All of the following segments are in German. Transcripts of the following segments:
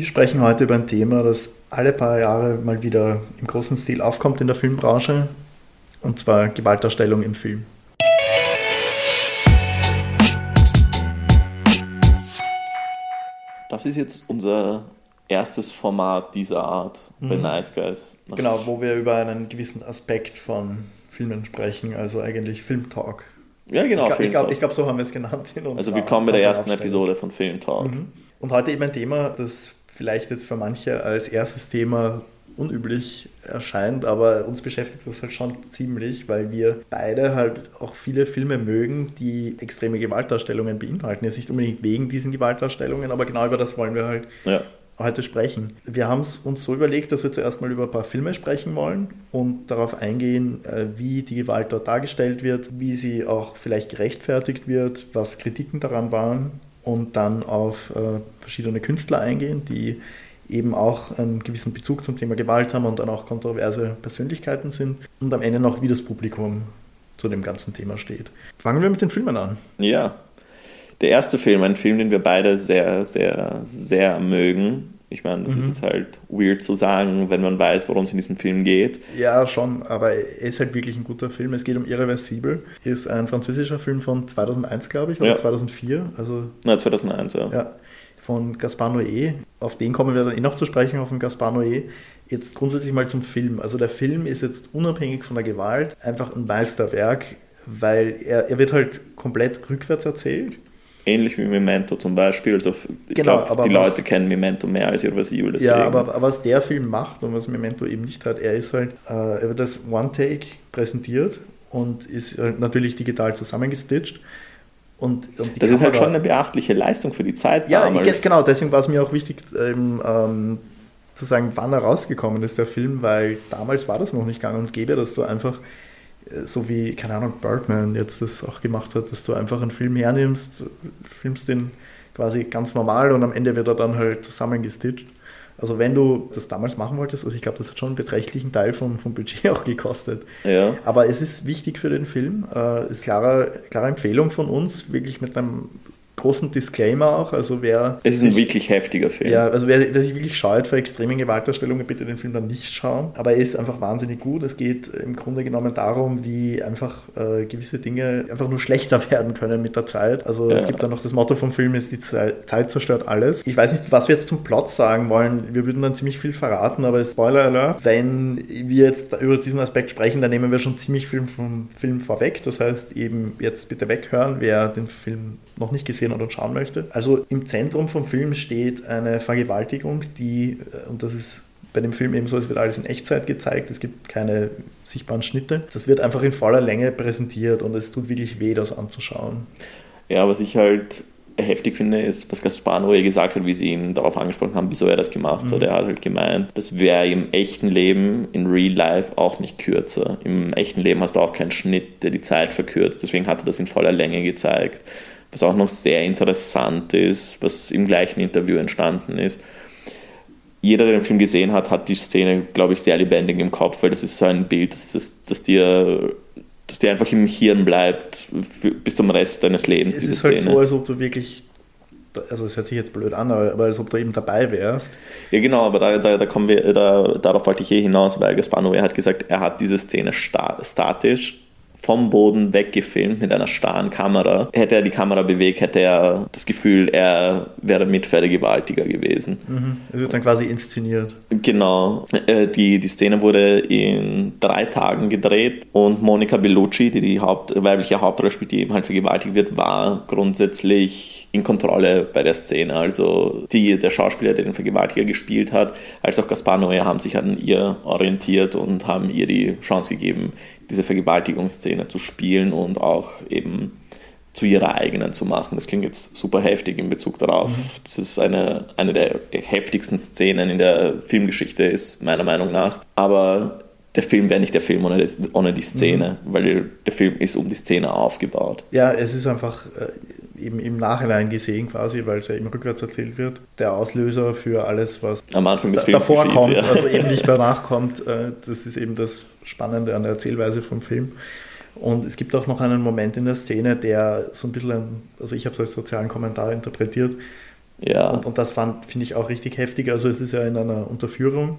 Wir sprechen heute über ein Thema, das alle paar Jahre mal wieder im großen Stil aufkommt in der Filmbranche, und zwar Gewaltdarstellung im Film. Das ist jetzt unser erstes Format dieser Art bei mhm. Nice Guys. Genau, wo wir über einen gewissen Aspekt von Filmen sprechen, also eigentlich Filmtalk. Ja, genau. Ich, ich glaube, glaub, so haben wir es genannt. also willkommen bei der ersten Episode von Filmtalk. Mhm. Und heute eben ein Thema, das vielleicht jetzt für manche als erstes Thema unüblich erscheint, aber uns beschäftigt das halt schon ziemlich, weil wir beide halt auch viele Filme mögen, die extreme Gewaltdarstellungen beinhalten. Jetzt nicht unbedingt wegen diesen Gewaltdarstellungen, aber genau über das wollen wir halt ja. heute sprechen. Wir haben es uns so überlegt, dass wir zuerst mal über ein paar Filme sprechen wollen und darauf eingehen, äh, wie die Gewalt dort dargestellt wird, wie sie auch vielleicht gerechtfertigt wird, was Kritiken daran waren und dann auf äh, verschiedene Künstler eingehen, die eben auch einen gewissen Bezug zum Thema Gewalt haben und dann auch kontroverse Persönlichkeiten sind und am Ende noch, wie das Publikum zu dem ganzen Thema steht. Fangen wir mit den Filmen an. Ja, der erste Film, ein Film, den wir beide sehr, sehr, sehr mögen, ich meine, das mhm. ist jetzt halt weird zu sagen, wenn man weiß, worum es in diesem Film geht. Ja, schon, aber er ist halt wirklich ein guter Film. Es geht um Irreversibel. Ist ein französischer Film von 2001, glaube ich, oder ja. 2004. Also, Na, 2001, ja. ja. Von Gaspar Noé. Auf den kommen wir dann eh noch zu sprechen, auf den Gaspar Noé. Jetzt grundsätzlich mal zum Film. Also der Film ist jetzt unabhängig von der Gewalt einfach ein Meisterwerk, weil er, er wird halt komplett rückwärts erzählt ähnlich wie Memento zum Beispiel. Also ich genau, glaube, die Leute kennen Memento mehr als Irreversibel. Deswegen. Ja, aber, aber, was der Film macht und was Memento eben nicht hat, er ist halt, äh, er wird als One-Take präsentiert und ist halt natürlich digital zusammengestitcht. Und, und das ist halt schon eine beachtliche Leistung für die Zeit ja, damals. Ja, genau, deswegen war es mir auch wichtig, ähm, ähm, zu sagen, wann er rausgekommen ist, der Film, weil damals war das noch nicht gang und gäbe, dass du einfach so wie, keine Ahnung, Birdman jetzt das auch gemacht hat, dass du einfach einen Film hernimmst, filmst den quasi ganz normal und am Ende wird er dann halt zusammengestitcht. Also wenn du das damals machen wolltest, also ich glaube, das hat schon einen beträchtlichen Teil vom, vom Budget auch gekostet. Ja. Aber es ist wichtig für den Film, äh, ist klare, klare Empfehlung von uns, wirklich mit einem großen Disclaimer auch. Also wer es ist ein sich, wirklich heftiger Film. Ja, also wer, wer, sich wirklich scheut vor extremen Gewaltdarstellungen, bitte den Film dann nicht schauen. Aber er ist einfach wahnsinnig gut. Es geht im Grunde genommen darum, wie einfach äh, gewisse Dinge einfach nur schlechter werden können mit der Zeit. Also ja. es gibt dann noch das Motto vom Film ist, die Zeit zerstört alles. Ich weiß nicht, was wir jetzt zum Plot sagen wollen. Wir würden dann ziemlich viel verraten, aber Spoiler Alert, wenn wir jetzt über diesen Aspekt sprechen, dann nehmen wir schon ziemlich viel vom Film vorweg. Das heißt eben jetzt bitte weghören, wer den Film noch nicht gesehen hat und schauen möchte. Also im Zentrum vom Film steht eine Vergewaltigung, die, äh, und das ist bei dem Film eben so, es wird alles in Echtzeit gezeigt, es gibt keine sichtbaren Schnitte. Das wird einfach in voller Länge präsentiert und es tut wirklich weh, das anzuschauen. Ja, was ich halt heftig finde, ist, was Gaspar Noé gesagt hat, wie sie ihn darauf angesprochen haben, wieso er das gemacht mhm. hat. Er hat halt gemeint, das wäre im echten Leben, in Real Life, auch nicht kürzer. Im echten Leben hast du auch keinen Schnitt, der die Zeit verkürzt. Deswegen hat er das in voller Länge gezeigt was auch noch sehr interessant ist, was im gleichen Interview entstanden ist. Jeder, der den Film gesehen hat, hat die Szene, glaube ich, sehr lebendig im Kopf, weil das ist so ein Bild, das, das, das dir dass dir einfach im Hirn bleibt für, bis zum Rest deines Lebens, es diese ist halt so, als ob du wirklich also es hört sich jetzt blöd an, aber, als ob du eben dabei wärst. Ja, genau, aber da, da, da kommen wir, da, darauf wollte ich eh hinaus, weil Gaspar Noé hat gesagt, er hat diese Szene statisch vom Boden weggefilmt mit einer starren Kamera. Hätte er die Kamera bewegt, hätte er das Gefühl, er wäre Mitvergewaltiger gewesen. Mhm. Es wird dann quasi inszeniert. Genau. Äh, die, die Szene wurde in drei Tagen gedreht und Monica Bellucci, die die Haupt, weibliche Hauptrolle spielt, die eben halt vergewaltigt wird, war grundsätzlich in Kontrolle bei der Szene. Also die, der Schauspieler, der den Vergewaltiger gespielt hat, als auch Gaspar Noé haben sich an ihr orientiert und haben ihr die Chance gegeben, diese Vergewaltigungsszene zu spielen und auch eben zu ihrer eigenen zu machen. Das klingt jetzt super heftig in Bezug darauf. Mhm. Das ist eine, eine der heftigsten Szenen in der Filmgeschichte, ist meiner Meinung nach. Aber der Film wäre nicht der Film ohne, ohne die Szene, mhm. weil der Film ist um die Szene aufgebaut. Ja, es ist einfach äh, eben im Nachhinein gesehen quasi, weil es ja eben rückwärts erzählt wird, der Auslöser für alles, was am Anfang des Films davor geschieht, kommt, ja. also eben nicht danach kommt. Äh, das ist eben das Spannende an der Erzählweise vom Film. Und es gibt auch noch einen Moment in der Szene, der so ein bisschen, also ich habe es als sozialen Kommentar interpretiert, Ja. Und, und das finde ich auch richtig heftig. Also es ist ja in einer Unterführung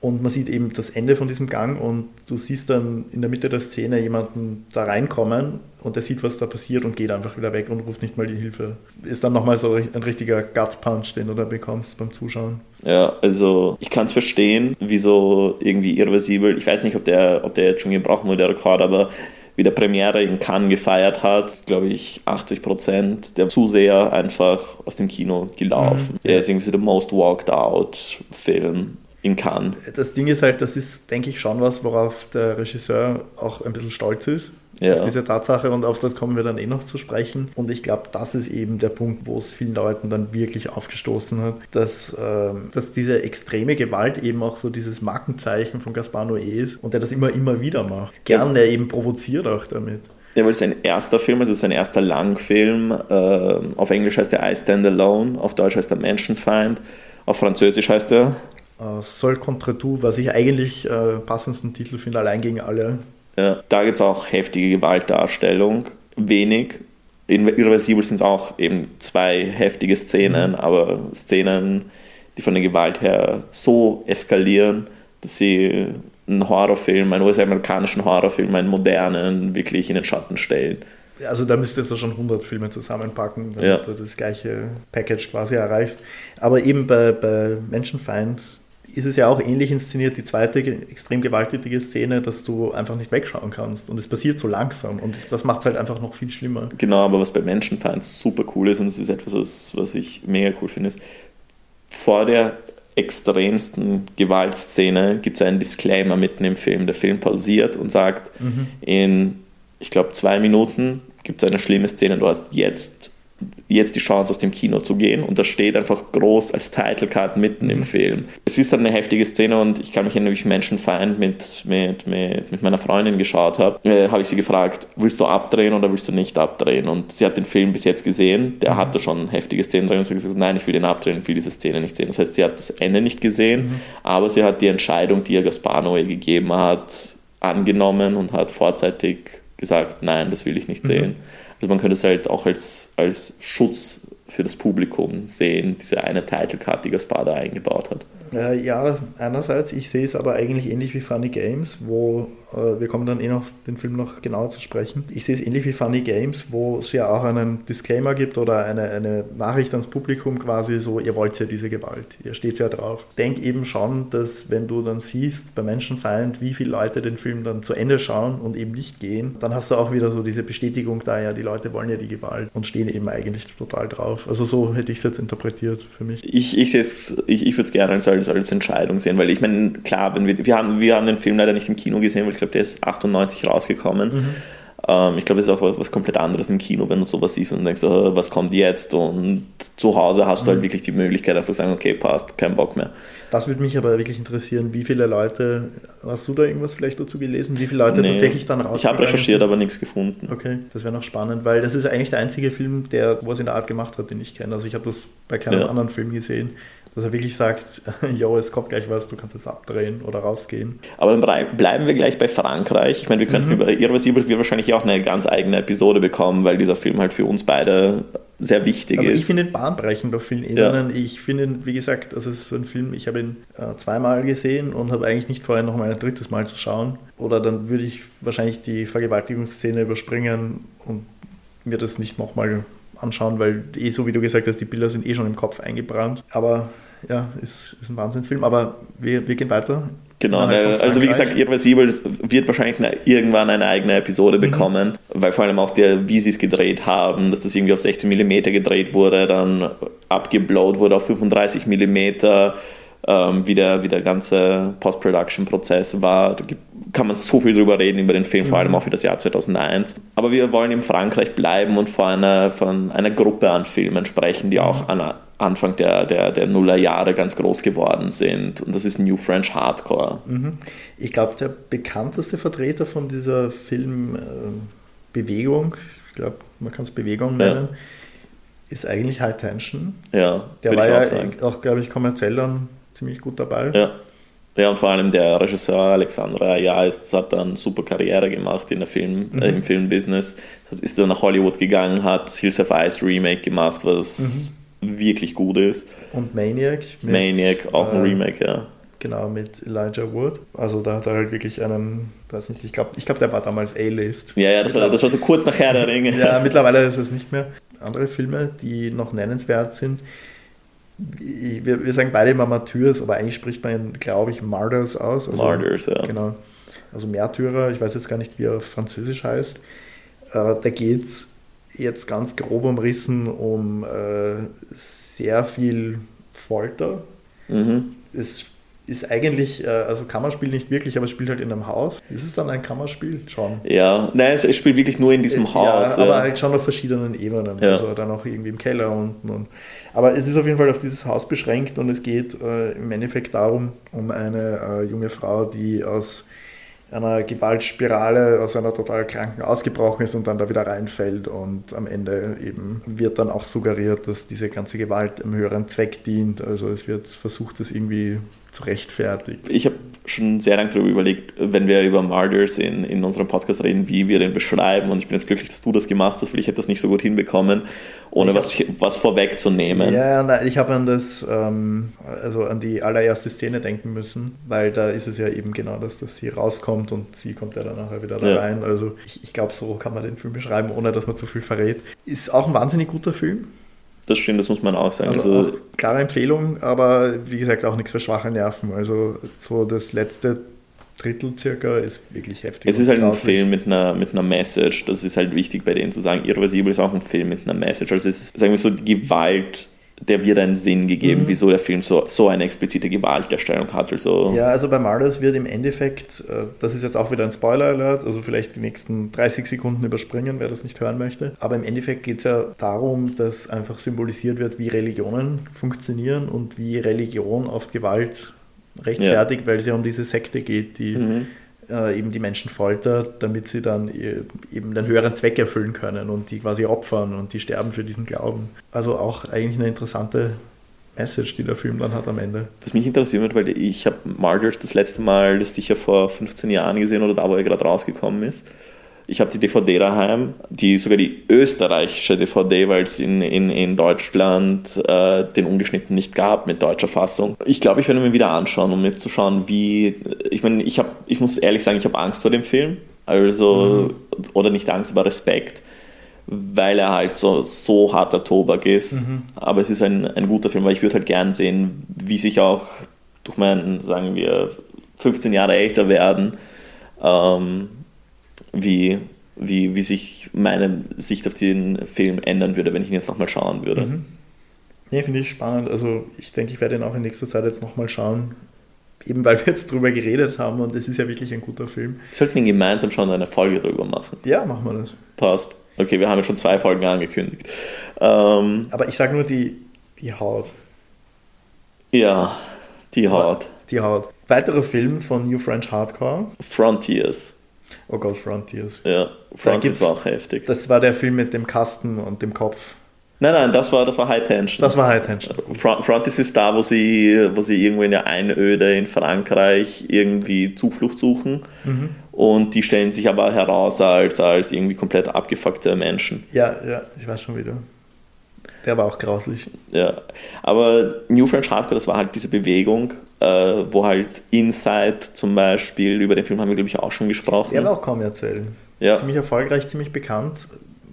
und man sieht eben das Ende von diesem Gang und du siehst dann in der Mitte der Szene jemanden da reinkommen und der sieht, was da passiert und geht einfach wieder weg und ruft nicht mal die Hilfe. Ist dann nochmal so ein richtiger Gut-Punch, den du da bekommst beim Zuschauen. Ja, also ich kann es verstehen, wieso irgendwie irreversibel. Ich weiß nicht, ob der, ob der jetzt schon gebrochen wurde, der Rekord, aber wie der Premiere in Cannes gefeiert hat, glaube ich 80 Prozent der Zuseher einfach aus dem Kino gelaufen. Mhm. Der ist irgendwie so der most walked out Film in Cannes. Das Ding ist halt, das ist, denke ich, schon was, worauf der Regisseur auch ein bisschen stolz ist. Ja. Auf diese Tatsache und auf das kommen wir dann eh noch zu sprechen. Und ich glaube, das ist eben der Punkt, wo es vielen Leuten dann wirklich aufgestoßen hat, dass, ähm, dass diese extreme Gewalt eben auch so dieses Markenzeichen von Gaspar Noé ist und der das immer, immer wieder macht. Gern, der eben provoziert auch damit. Ja, weil es sein erster Film ist sein erster Langfilm. Äh, auf Englisch heißt er I Stand Alone, auf Deutsch heißt er Menschenfeind, auf Französisch heißt er Uh, Sol contre tout, was ich eigentlich äh, passendsten Titel finde, allein gegen alle. Ja, da gibt es auch heftige Gewaltdarstellung. Wenig. In Irreversibel sind es auch eben zwei heftige Szenen, mhm. aber Szenen, die von der Gewalt her so eskalieren, dass sie einen Horrorfilm, einen US-amerikanischen Horrorfilm, einen modernen, wirklich in den Schatten stellen. Also da müsstest du schon 100 Filme zusammenpacken, damit ja. du das gleiche Package quasi erreichst. Aber eben bei, bei Menschenfeind ist es ja auch ähnlich inszeniert, die zweite extrem gewalttätige Szene, dass du einfach nicht wegschauen kannst. Und es passiert so langsam und das macht es halt einfach noch viel schlimmer. Genau, aber was bei Menschenfeind super cool ist, und es ist etwas, was, was ich mega cool finde, ist, vor der extremsten Gewaltszene gibt es einen Disclaimer mitten im Film. Der Film pausiert und sagt, mhm. in, ich glaube, zwei Minuten gibt es eine schlimme Szene, du hast jetzt jetzt die Chance aus dem Kino zu gehen und das steht einfach groß als Title Card mitten mhm. im Film. Es ist dann eine heftige Szene und ich kann mich erinnern, wie ich Menschenfeind mit, mit, mit, mit meiner Freundin geschaut habe, äh, habe ich sie gefragt, willst du abdrehen oder willst du nicht abdrehen? Und sie hat den Film bis jetzt gesehen, der mhm. hatte schon heftige Szenen drin und sie hat gesagt, nein, ich will den abdrehen, ich will diese Szene nicht sehen. Das heißt, sie hat das Ende nicht gesehen, mhm. aber sie hat die Entscheidung, die ihr Gaspar gegeben hat, angenommen und hat vorzeitig gesagt, nein, das will ich nicht mhm. sehen. Also man könnte es halt auch als, als Schutz für das Publikum sehen, diese eine Title Card, die Gaspar da eingebaut hat. Äh, ja, einerseits, ich sehe es aber eigentlich ähnlich wie Funny Games, wo äh, wir kommen dann eh noch den Film noch genauer zu sprechen. Ich sehe es ähnlich wie Funny Games, wo es ja auch einen Disclaimer gibt oder eine, eine Nachricht ans Publikum quasi so, ihr wollt ja diese Gewalt, ihr steht ja drauf. Denk eben schon, dass wenn du dann siehst bei Menschenfeind, wie viele Leute den Film dann zu Ende schauen und eben nicht gehen, dann hast du auch wieder so diese Bestätigung da, ja, die Leute wollen ja die Gewalt und stehen eben eigentlich total drauf. Also so hätte ich es jetzt interpretiert für mich. Ich, ich sehe es, ich, ich würde es gerne als als, als Entscheidung sehen, weil ich meine, klar, wenn wir, wir, haben, wir haben den Film leider nicht im Kino gesehen, weil ich glaube, der ist 98 rausgekommen. Mhm. Ähm, ich glaube, es ist auch was, komplett anderes im Kino, wenn du sowas siehst und denkst, oh, was kommt jetzt? Und zu Hause hast mhm. du halt mhm. wirklich die Möglichkeit, einfach zu sagen, okay, passt, kein Bock mehr. Das würde mich aber wirklich interessieren, wie viele Leute, hast du da irgendwas vielleicht dazu gelesen, wie viele Leute nee, tatsächlich dann raus? Ich habe recherchiert, sind? aber nichts gefunden. Okay, das wäre noch spannend, weil das ist eigentlich der einzige Film, der was in der Art gemacht hat, den ich kenne. Also ich habe das bei keinem ja. anderen Film gesehen dass er wirklich sagt, yo, es kommt gleich was, du kannst jetzt abdrehen oder rausgehen. Aber dann bleiben wir gleich bei Frankreich. Ich meine, wir könnten mhm. über Irreversibel wir wahrscheinlich auch eine ganz eigene Episode bekommen, weil dieser Film halt für uns beide sehr wichtig also ist. Also ich finde ihn bahnbrechend auf vielen Ebenen. Ja. Ich finde ihn, wie gesagt, also es ist so ein Film, ich habe ihn äh, zweimal gesehen und habe eigentlich nicht vorher noch mal ein drittes Mal zu schauen. Oder dann würde ich wahrscheinlich die Vergewaltigungsszene überspringen und mir das nicht nochmal anschauen, weil eh so wie du gesagt hast, die Bilder sind eh schon im Kopf eingebrannt. Aber ja, ist, ist ein Wahnsinnsfilm. Aber wir, wir gehen weiter. Genau, ne, also wie gesagt, Irreversibel wird wahrscheinlich eine, irgendwann eine eigene Episode mhm. bekommen, weil vor allem auch der, wie sie es gedreht haben, dass das irgendwie auf 16 mm gedreht wurde, dann abgeblowt wurde auf 35 mm, ähm, wie, der, wie der ganze Post-Production-Prozess war. Da kann man so viel drüber reden über den Film, vor allem mhm. auch für das Jahr 2001. Aber wir wollen in Frankreich bleiben und von einer, von einer Gruppe an Filmen sprechen, die auch an Anfang der, der, der Nullerjahre ganz groß geworden sind. Und das ist New French Hardcore. Mhm. Ich glaube, der bekannteste Vertreter von dieser Filmbewegung, ich glaube, man kann es Bewegung nennen, ja. ist eigentlich High Tension. Ja, der war ja auch, auch glaube ich, kommerziell dann ziemlich gut dabei. Ja. Ja, und vor allem der Regisseur Alexandra Jaist hat dann super Karriere gemacht in der Film, mhm. äh, im Filmbusiness. Ist dann nach Hollywood gegangen, hat Hills of Ice Remake gemacht, was mhm wirklich gut ist. Und Maniac. Mit, Maniac, auch ein äh, Remake, ja. Genau, mit Elijah Wood. Also da hat er halt wirklich einen, weiß nicht, ich glaube, ich glaub, der war damals A-List. Ja, ja, das war, das war so kurz nach Herr der Ringe. ja, mittlerweile ist es nicht mehr. Andere Filme, die noch nennenswert sind, wir, wir sagen beide immer Martyrs, aber eigentlich spricht man, glaube ich, Martyrs aus. Also, Martyrs, ja. Genau. Also Märtyrer, ich weiß jetzt gar nicht, wie er auf Französisch heißt. Äh, da geht es jetzt ganz grob umrissen um äh, sehr viel Folter. Mhm. Es ist eigentlich, äh, also Kammerspiel nicht wirklich, aber es spielt halt in einem Haus. Ist es dann ein Kammerspiel? Schon. Ja, nein, es, spielt wirklich nur in diesem es, Haus. Ja, aber halt schon auf verschiedenen Ebenen. Ja. Also dann auch irgendwie im Keller unten. Und, aber es ist auf jeden Fall auf dieses Haus beschränkt und es geht äh, im Endeffekt darum, um eine äh, junge Frau, die aus einer Gewaltspirale aus einer total kranken ausgebrochen ist und dann da wieder reinfällt und am Ende eben wird dann auch suggeriert, dass diese ganze Gewalt einem höheren Zweck dient. Also es wird versucht, das irgendwie zu rechtfertigen. Ich habe schon sehr lange darüber überlegt, wenn wir über Martyrs in, in unserem Podcast reden, wie wir den beschreiben. Und ich bin jetzt glücklich, dass du das gemacht hast, weil ich hätte das nicht so gut hinbekommen, ohne was, was vorwegzunehmen. Ja, nein, ich habe an das, ähm, also an die allererste Szene denken müssen, weil da ist es ja eben genau das, dass sie rauskommt und sie kommt ja dann nachher wieder da ja. rein. Also ich, ich glaube, so kann man den Film beschreiben, ohne dass man zu viel verrät. Ist auch ein wahnsinnig guter Film. Das stimmt, das muss man auch sagen. Also, also klare Empfehlung, aber wie gesagt auch nichts für schwache Nerven. Also so das letzte Drittel circa ist wirklich heftig. Es ist halt ein Film mit einer, mit einer Message. Das ist halt wichtig bei denen zu sagen. Irreversibel ist auch ein Film mit einer Message. Also es ist, sagen wir so, die Gewalt der wird einen Sinn gegeben, mhm. wieso der Film so, so eine explizite Gewalterstellung hat. Also ja, also bei Marlows wird im Endeffekt, äh, das ist jetzt auch wieder ein Spoiler-Alert, also vielleicht die nächsten 30 Sekunden überspringen, wer das nicht hören möchte. Aber im Endeffekt geht es ja darum, dass einfach symbolisiert wird, wie Religionen funktionieren und wie Religion oft Gewalt rechtfertigt, ja. weil es ja um diese Sekte geht, die mhm äh, eben die Menschen foltert, damit sie dann eben den höheren Zweck erfüllen können und die quasi opfern und die sterben für diesen Glauben. Also auch eigentlich eine interessante Message, die der Film dann hat am Ende. Was mich interessiert wird, weil ich habe Martyrs das letzte Mal, das sicher vor 15 Jahren gesehen oder da, wo er gerade rausgekommen ist. Ich habe die DVD daheim, die sogar die österreichische DVD, weil es in, in, in Deutschland äh, den ungeschnitten nicht gab mit deutscher Fassung. Ich glaube, ich werde mir wieder anschauen, um mir zu schauen, wie. Ich meine, ich, hab, ich muss ehrlich sagen, ich habe Angst vor dem Film. Also, mhm. oder nicht Angst, aber Respekt, weil er halt so, so harter Tobak ist. Mhm. Aber es ist ein, ein guter Film, weil ich würde halt gern sehen, wie sich auch durch mein, sagen wir, 15 Jahre älter werden, ähm, wie, wie, wie sich meine Sicht auf den Film ändern würde, wenn ich ihn jetzt nochmal schauen würde. Mhm. Nee, finde ich spannend. Also ich denke, ich werde ihn auch in nächster Zeit jetzt nochmal schauen. Eben weil wir jetzt drüber geredet haben und es ist ja wirklich ein guter Film. Wir sollten ihn gemeinsam schon eine Folge drüber machen. Ja, machen wir das. Passt. Okay, wir haben jetzt schon zwei Folgen angekündigt. Ähm, Aber ich sage nur die, die Haut. Ja, die Haut. Die Haut. Weiterer Film von New French Hardcore. Frontiers. Oh Gott, Frontiers. Ja, Frontiers war auch heftig. Das war der Film mit dem Kasten und dem Kopf. Nein, nein, das war, das war High Tension. Das war High Tension. Frontiers ist da, wo sie, wo sie irgendwo in der Einöde in Frankreich irgendwie Zuflucht suchen. Mhm. Und die stellen sich aber heraus als, als irgendwie komplett abgefuckte Menschen. Ja, ja, ich weiß schon wieder. Der war auch grauslich. Ja, aber New French Hardcore, das war halt diese Bewegung, äh, wo halt Inside zum Beispiel, über den Film haben wir, glaube ich, auch schon gesprochen. Der war auch kommerziell. Ja. Ziemlich erfolgreich, ziemlich bekannt,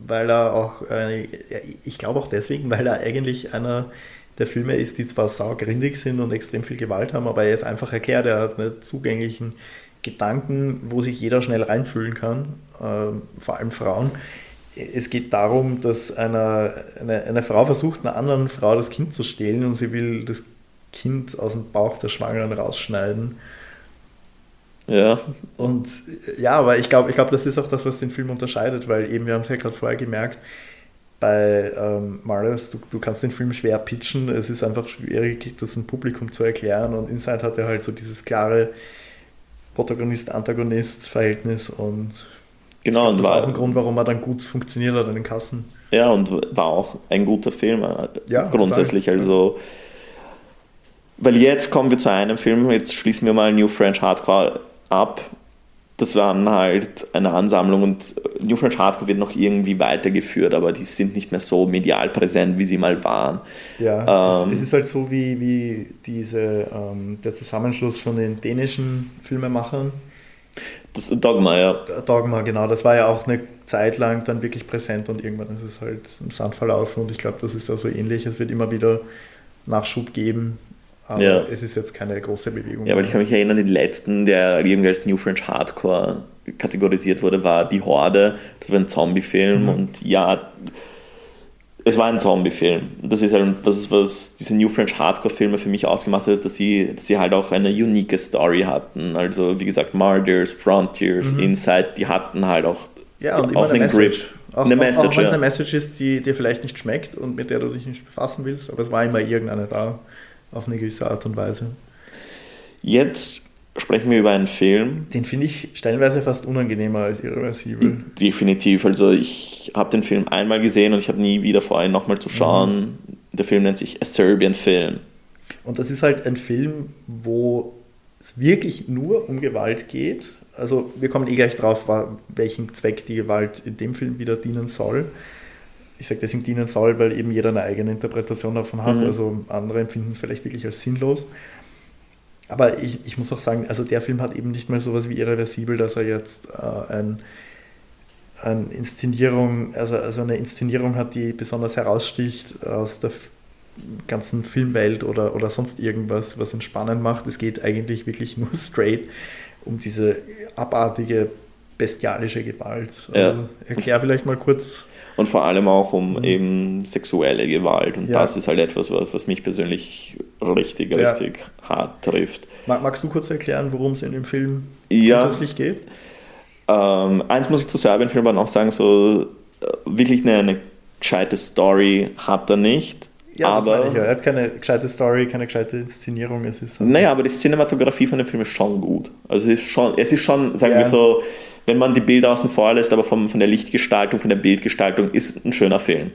weil er auch, äh, ich glaube auch deswegen, weil er eigentlich einer der Filme ist, die zwar saugrindig sind und extrem viel Gewalt haben, aber er ist einfach erklärt, er hat einen zugänglichen Gedanken, wo sich jeder schnell reinfühlen kann, äh, vor allem Frauen es geht darum, dass eine, eine, eine, Frau versucht, einer anderen Frau das Kind zu stehlen und sie will das Kind aus dem Bauch der Schwangeren rausschneiden. Ja. Und ja, aber ich glaube, ich glaub, das ist auch das, was den Film unterscheidet, weil eben, wir haben es ja gerade vorher gemerkt, bei ähm, Marius, du, du kannst den Film schwer pitchen, es ist einfach schwierig, das dem Publikum zu erklären und Inside hat er halt so dieses klare Protagonist-Antagonist-Verhältnis und Genau, glaub, das war auch ein Grund, warum er dann gut funktioniert hat an den Kassen. Ja, und war auch ein guter Film äh, ja, grundsätzlich. Total. Also, weil jetzt kommen wir zu einem Film, jetzt schließen wir mal New French Hardcore ab. das waren halt eine Ansammlung und New French Hardcore wird noch irgendwie weitergeführt, aber die sind nicht mehr so medial präsent, wie sie mal waren. Ja, ähm, es, ist halt so wie, wie diese, ähm, der Zusammenschluss von den dänischen Filmemachern. Das Dogma, ja. Dogma, genau. Das war ja auch eine Zeit lang dann wirklich präsent und irgendwann ist es halt im Sand verlaufen und ich glaube, das ist da so ähnlich. Es wird immer wieder Nachschub geben. Aber ja. es ist jetzt keine große Bewegung. Ja, weil ich kann mich erinnern, den letzten, der irgendwie als New French Hardcore kategorisiert wurde, war Die Horde. Das war ein Zombie-Film mhm. und ja, es war ein Zombie-Film. Das ist halt das ist, was diese New French Hardcore-Filme für mich ausgemacht hat, dass sie, dass sie halt auch eine unique Story hatten. Also wie gesagt, Martyrs, Frontiers, mhm. Inside, die hatten halt auch, ja, und auch einen Grip. Auch, eine Message, auch, auch wenn es eine Message ist, die dir vielleicht nicht schmeckt und mit der du dich nicht befassen willst, aber es war immer irgendeine da auf eine gewisse Art und Weise. Jetzt sprechen wir über einen Film. Den finde ich stellenweise fast unangenehmer als irreversibel. Definitiv. Also ich habe den Film einmal gesehen und ich habe nie wieder vor, ihn nochmal zu schauen. Mhm. Der Film nennt sich A Serbian Film. Und das ist halt ein Film, wo es wirklich nur um Gewalt geht. Also wir kommen eh gleich drauf, welchen Zweck die Gewalt in dem Film wieder dienen soll ich sage deswegen dienen soll, weil eben jeder eine eigene Interpretation davon hat. Mhm. Also andere empfinden es vielleicht wirklich als sinnlos. Aber ich, ich muss auch sagen, also der Film hat eben nicht mal sowas wie irreversibel, dass er jetzt äh, ein, eine Inszenierung, also, also eine Inszenierung hat, die besonders heraussticht aus der ganzen Filmwelt oder, oder sonst irgendwas, was ihn spannend macht. Es geht eigentlich wirklich nur straight um diese abartige, bestialische Gewalt. Also ja. Erklär vielleicht mal kurz, und vor allem auch um mhm. eben sexuelle Gewalt. Und ja. das ist halt etwas, was, was mich persönlich richtig, ja. richtig hart trifft. Magst du kurz erklären, worum es in dem Film ja. grundsätzlich geht? Ähm, eins muss ich zu Serbien-Film noch sagen, so äh, wirklich eine, eine gescheite Story hat er nicht. Ja, aber, ja. Er hat keine gescheite Story, keine gescheite Inszenierung. Es ist halt naja, aber die Cinematografie von dem Film ist schon gut. Also es ist schon, es ist schon sagen ja. wir so, wenn man die Bilder außen vor lässt, aber vom, von der Lichtgestaltung, von der Bildgestaltung, ist ein schöner Film.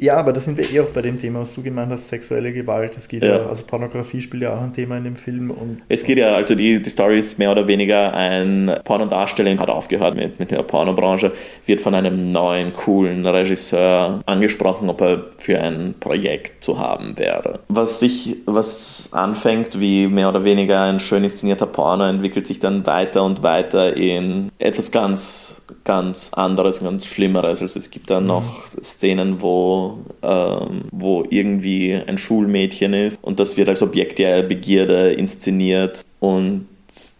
Ja, aber da sind wir eh auch bei dem Thema, was du gemeint hast, sexuelle Gewalt. Es geht ja. ja. also Pornografie spielt ja auch ein Thema in dem Film. Und es geht ja, also die, die Story ist mehr oder weniger ein Pornodarsteller, hat aufgehört mit, mit der Pornobranche, wird von einem neuen, coolen Regisseur angesprochen, ob er für ein Projekt zu haben wäre. Was sich, was anfängt wie mehr oder weniger ein schön inszenierter Porno, entwickelt sich dann weiter und weiter in etwas ganz, ganz anderes, ganz Schlimmeres. Also es gibt dann mhm. noch Szenen, wo ähm, wo irgendwie ein Schulmädchen ist und das wird als Objekt der Begierde inszeniert und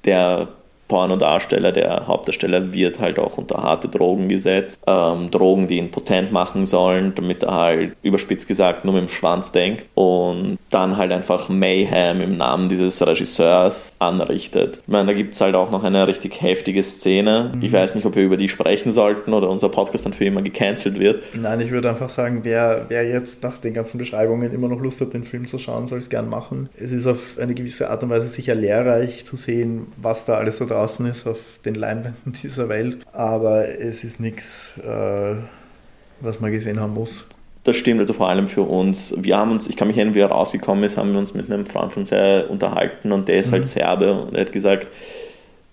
der Pornodarsteller, der Hauptdarsteller, wird halt auch unter harte Drogen gesetzt. Ähm, Drogen, die ihn potent machen sollen, damit er halt überspitzt gesagt nur mit dem Schwanz denkt und dann halt einfach Mayhem im Namen dieses Regisseurs anrichtet. Ich meine, da gibt es halt auch noch eine richtig heftige Szene. Mhm. Ich weiß nicht, ob wir über die sprechen sollten oder unser Podcast dann für immer gecancelt wird. Nein, ich würde einfach sagen, wer, wer jetzt nach den ganzen Beschreibungen immer noch Lust hat, den Film zu schauen, soll es gern machen. Es ist auf eine gewisse Art und Weise sicher lehrreich zu sehen, was da alles so drauf draußen ist auf den Leinwänden dieser Welt. Aber es ist nichts, äh, was man gesehen haben muss. Das stimmt, also vor allem für uns. Wir haben uns, ich kann mich erinnern, wie er rausgekommen ist, haben wir uns mit einem Freund von sehr unterhalten und der ist halt mhm. halt Serbe und er hat gesagt,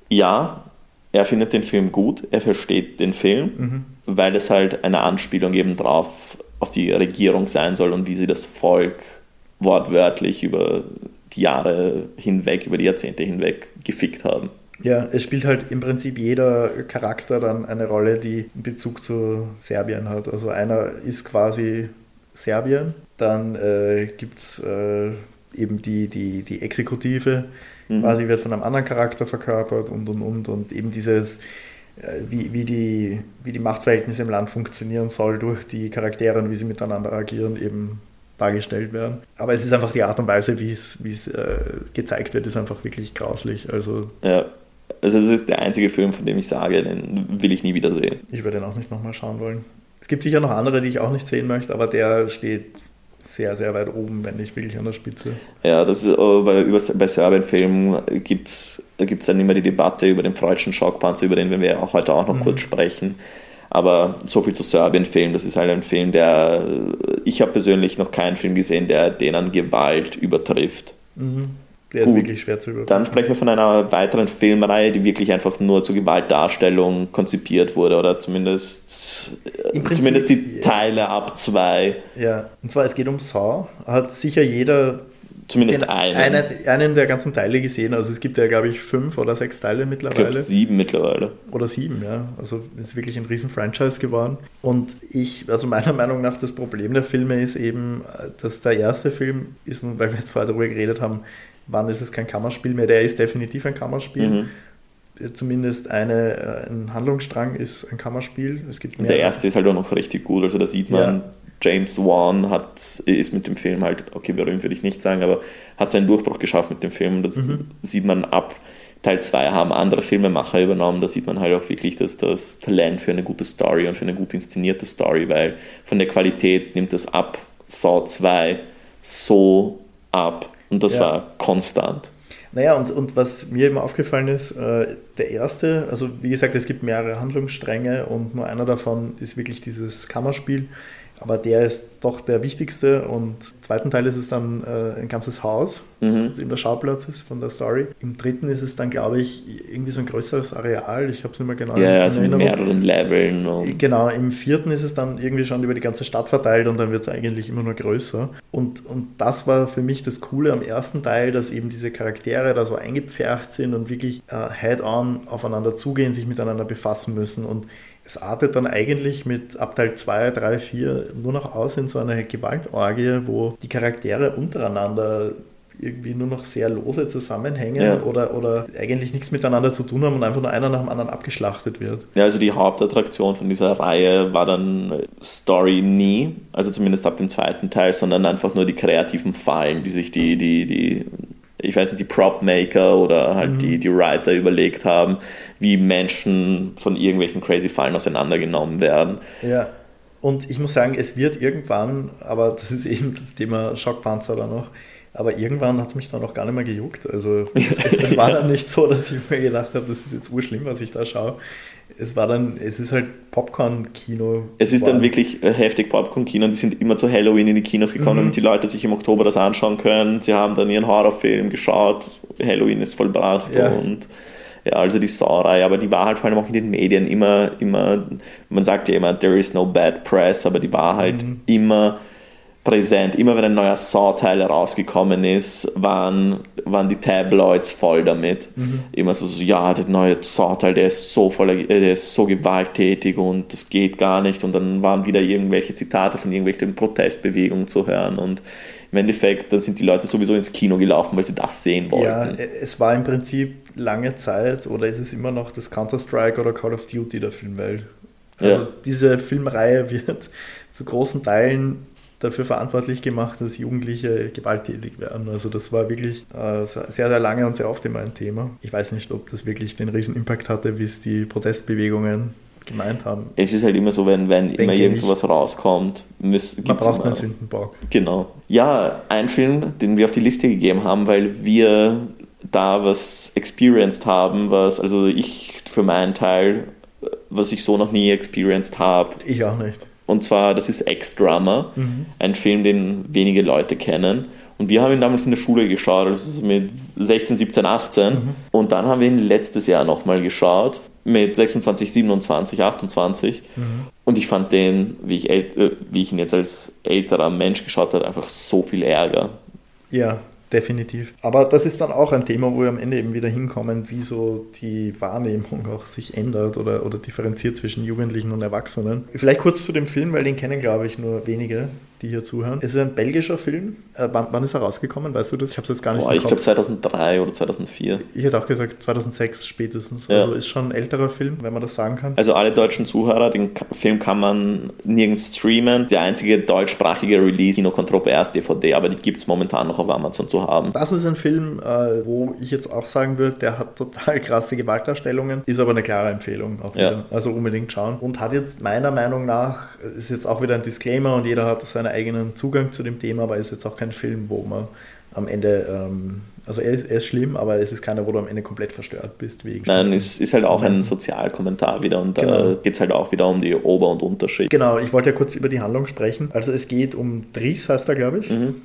ja, er findet den Film gut, er versteht den Film, mhm. weil es halt eine Anspielung eben drauf auf die Regierung sein soll und wie sie das Volk wortwörtlich über die Jahre hinweg, über die Jahrzehnte hinweg gefickt haben. Ja, es spielt halt im Prinzip jeder Charakter dann eine Rolle, die einen Bezug zu Serbien hat. Also einer ist quasi Serbien, dann äh, gibt es äh, eben die, die, die Exekutive, mhm. quasi wird von einem anderen Charakter verkörpert und und und und eben dieses, äh, wie, wie, die, wie die Machtverhältnisse im Land funktionieren soll durch die Charaktere und wie sie miteinander agieren, eben dargestellt werden. Aber es ist einfach die Art und Weise, wie es, wie es äh, gezeigt wird, ist einfach wirklich grauslich. Also ja also das ist der einzige Film, von dem ich sage, den will ich nie wieder sehen. Ich würde den auch nicht nochmal schauen wollen. Es gibt sicher noch andere, die ich auch nicht sehen möchte, aber der steht sehr, sehr weit oben, wenn nicht wirklich an der Spitze. Ja, das ist, bei, über, bei Serbian-Filmen gibt es dann immer die Debatte über den freudschen Schockpanzer, über den wir auch heute auch noch mhm. kurz sprechen. Aber so viel zu Serbien-Film, das ist halt ein Film, der, ich habe persönlich noch keinen Film gesehen, der den an Gewalt übertrifft. Mhm. Der Gut, ist wirklich schwer zu überprüfen. Dann sprechen wir von einer weiteren Filmreihe, die wirklich einfach nur zur Gewaltdarstellung konzipiert wurde oder zumindest, Im Prinzip, zumindest die ja. Teile ab zwei, Ja, und zwar es geht um Saw. Hat sicher jeder zumindest einen. einen, einen der ganzen Teile gesehen. Also es gibt ja, glaube ich, fünf oder sechs Teile ich mittlerweile. glaube sieben mittlerweile. Oder sieben, ja. Also ist wirklich ein riesen Franchise geworden. Und ich, also meiner Meinung nach, das Problem der Filme ist eben, äh, dass der erste Film ist, weil wir jetzt vorher darüber geredet haben, wann ist es kein Kammerspiel mehr, der ist definitiv ein Kammerspiel. Mhm. Äh, Zumindest eine, äh, ein Handlungsstrang ist ein Kammerspiel. Es gibt mehr. der erste ist halt auch noch richtig gut. Also da sieht man, Ja. James Wan hat, ist mit dem Film halt, okay, berühmt würde ich nicht sagen, aber hat seinen Durchbruch geschafft mit dem Film. Und das Mhm. sieht man ab Teil 2 haben andere Filmemacher übernommen. Da sieht man halt auch wirklich das, das Talent für eine gute Story und für eine gut inszenierte Story, weil von der Qualität nimmt es ab. Saw 2 so ab. Und das Ja. war konstant. Naja, und, und was mir immer aufgefallen ist, äh, der erste, also wie gesagt, es gibt mehrere Handlungsstränge und nur einer davon ist wirklich dieses Kammerspiel, aber der ist doch der wichtigste und im zweiten Teil ist es dann äh, ein ganzes Haus, Mhm. das eben der Schauplatz ist von der Story. Im dritten ist es dann, glaube ich, irgendwie so ein größeres Areal, ich habe es nicht mehr genau Ja, in also mit Erinnerung. mehreren Leveln. Genau, im vierten ist es dann irgendwie schon über die ganze Stadt verteilt und dann wird es eigentlich immer nur größer. Und, und das war für mich das Coole am ersten Teil, dass eben diese Charaktere da so eingepfercht sind und wirklich äh, head-on aufeinander zugehen, sich miteinander befassen müssen. Und es artet dann eigentlich mit ab Teil 2, 3, 4 nur noch aus in so eine Gewaltorgie, wo die Charaktere untereinander irgendwie nur noch sehr lose zusammenhängen Ja. oder, oder eigentlich nichts miteinander zu tun haben und einfach nur einer nach dem anderen abgeschlachtet wird. Ja, also die Hauptattraktion von dieser Reihe war dann Story nie, also zumindest ab dem zweiten Teil, sondern einfach nur die kreativen Fallen, die sich die, die, die, ich weiß nicht, die Prop-Maker oder halt die, die Writer überlegt haben, wie Menschen von irgendwelchen crazy Fallen auseinandergenommen werden. Ja, und ich muss sagen, es wird irgendwann, aber das ist eben das Thema Schockpanzer dann noch, aber irgendwann hat es mich dann auch gar nicht mehr gejuckt. Also es, es war dann nicht so, dass ich mir gedacht habe, das ist jetzt urschlimm, was ich da schaue. Es war dann, es ist halt Popcorn-Kino. Es ist dann wirklich äh, heftig Popcorn-Kino und die sind immer zu Halloween in die Kinos gekommen, damit die Leute sich im Oktober das anschauen können. Sie haben dann ihren Horrorfilm geschaut, Halloween ist vollbracht Ja. und ja, also die Saw-Reihe, aber die war halt vor allem auch in den Medien immer, immer, man sagt ja immer, there is no bad press, aber die war halt immer präsent. Immer wenn ein neuer Saw-Teil rausgekommen ist, waren, waren die Tabloids voll damit. Immer so, so, ja, der neue Saw-Teil, der ist so voller, äh, der ist so gewalttätig und das geht gar nicht. Und dann waren wieder irgendwelche Zitate von irgendwelchen Protestbewegungen zu hören. Und im Endeffekt, dann sind die Leute sowieso ins Kino gelaufen, weil sie das sehen wollten. Ja, es war im Prinzip lange Zeit oder ist es immer noch das Counter-Strike oder Call of Duty der Filmwelt. Also Ja. diese Filmreihe wird zu großen Teilen dafür verantwortlich gemacht, dass Jugendliche gewalttätig werden. Also das war wirklich äh, sehr, sehr lange und sehr oft immer ein Thema. Ich weiß nicht, ob das wirklich den riesen Impact hatte, wie es die Protestbewegungen gemeint haben. Es ist halt immer so, wenn, wenn immer irgend sowas rauskommt, müssen, Man gibt's braucht immer, einen Sündenbock. Genau. Ja, ein Film, den wir auf die Liste gegeben haben, weil wir da was experienced haben, was, also ich für meinen Teil, was ich so noch nie experienced habe. Ich auch nicht. Und zwar, das ist Ex-Drama, Mhm. ein Film, den wenige Leute kennen. Und wir haben ihn damals in der Schule geschaut, also mit 16, 17, 18. Mhm. Und dann haben wir ihn letztes Jahr nochmal geschaut, mit 26, 27, 28. Mhm. Und ich fand den, wie ich, äh, wie ich ihn jetzt als älterer Mensch geschaut habe, einfach so viel Ärger. Ja, definitiv. Aber das ist dann auch ein Thema, wo wir am Ende eben wieder hinkommen, wie so die Wahrnehmung auch sich ändert oder, oder differenziert zwischen Jugendlichen und Erwachsenen. Vielleicht kurz zu dem Film, weil den kennen, glaube ich, nur wenige, die hier zuhören. Es ist ein belgischer Film. Äh, wann, wann ist er rausgekommen? Weißt du das? Ich habe es jetzt gar nicht Boah, ich glaube Kopf. 2003 oder 2004. Ich hätte auch gesagt 2006 spätestens. Ja. Also ist schon ein älterer Film, wenn man das sagen kann. Also alle deutschen Zuhörer, den Film kann man nirgends streamen. Der einzige deutschsprachige Release, Kino Kontrovers DVD, aber die gibt es momentan noch auf Amazon zu haben. Das ist ein Film, äh, wo ich jetzt auch sagen würde, der hat total krasse Gewaltdarstellungen, ist aber eine klare Empfehlung auch Ja. wieder. Also unbedingt schauen. Und hat jetzt meiner Meinung nach, ist jetzt auch wieder ein Disclaimer und jeder hat seinen eigenen Zugang zu dem Thema, aber ist jetzt auch kein Film, wo man am Ende, ähm, also er ist, er ist schlimm, aber es ist keiner, wo du am Ende komplett verstört bist. Wegen Nein, es ist halt auch ein Sozialkommentar wieder und Genau. da geht es halt auch wieder um die Ober- und Unterschicht. Genau, ich wollte ja kurz über die Handlung sprechen. Also es geht um Dries, heißt er, glaube ich. Mhm.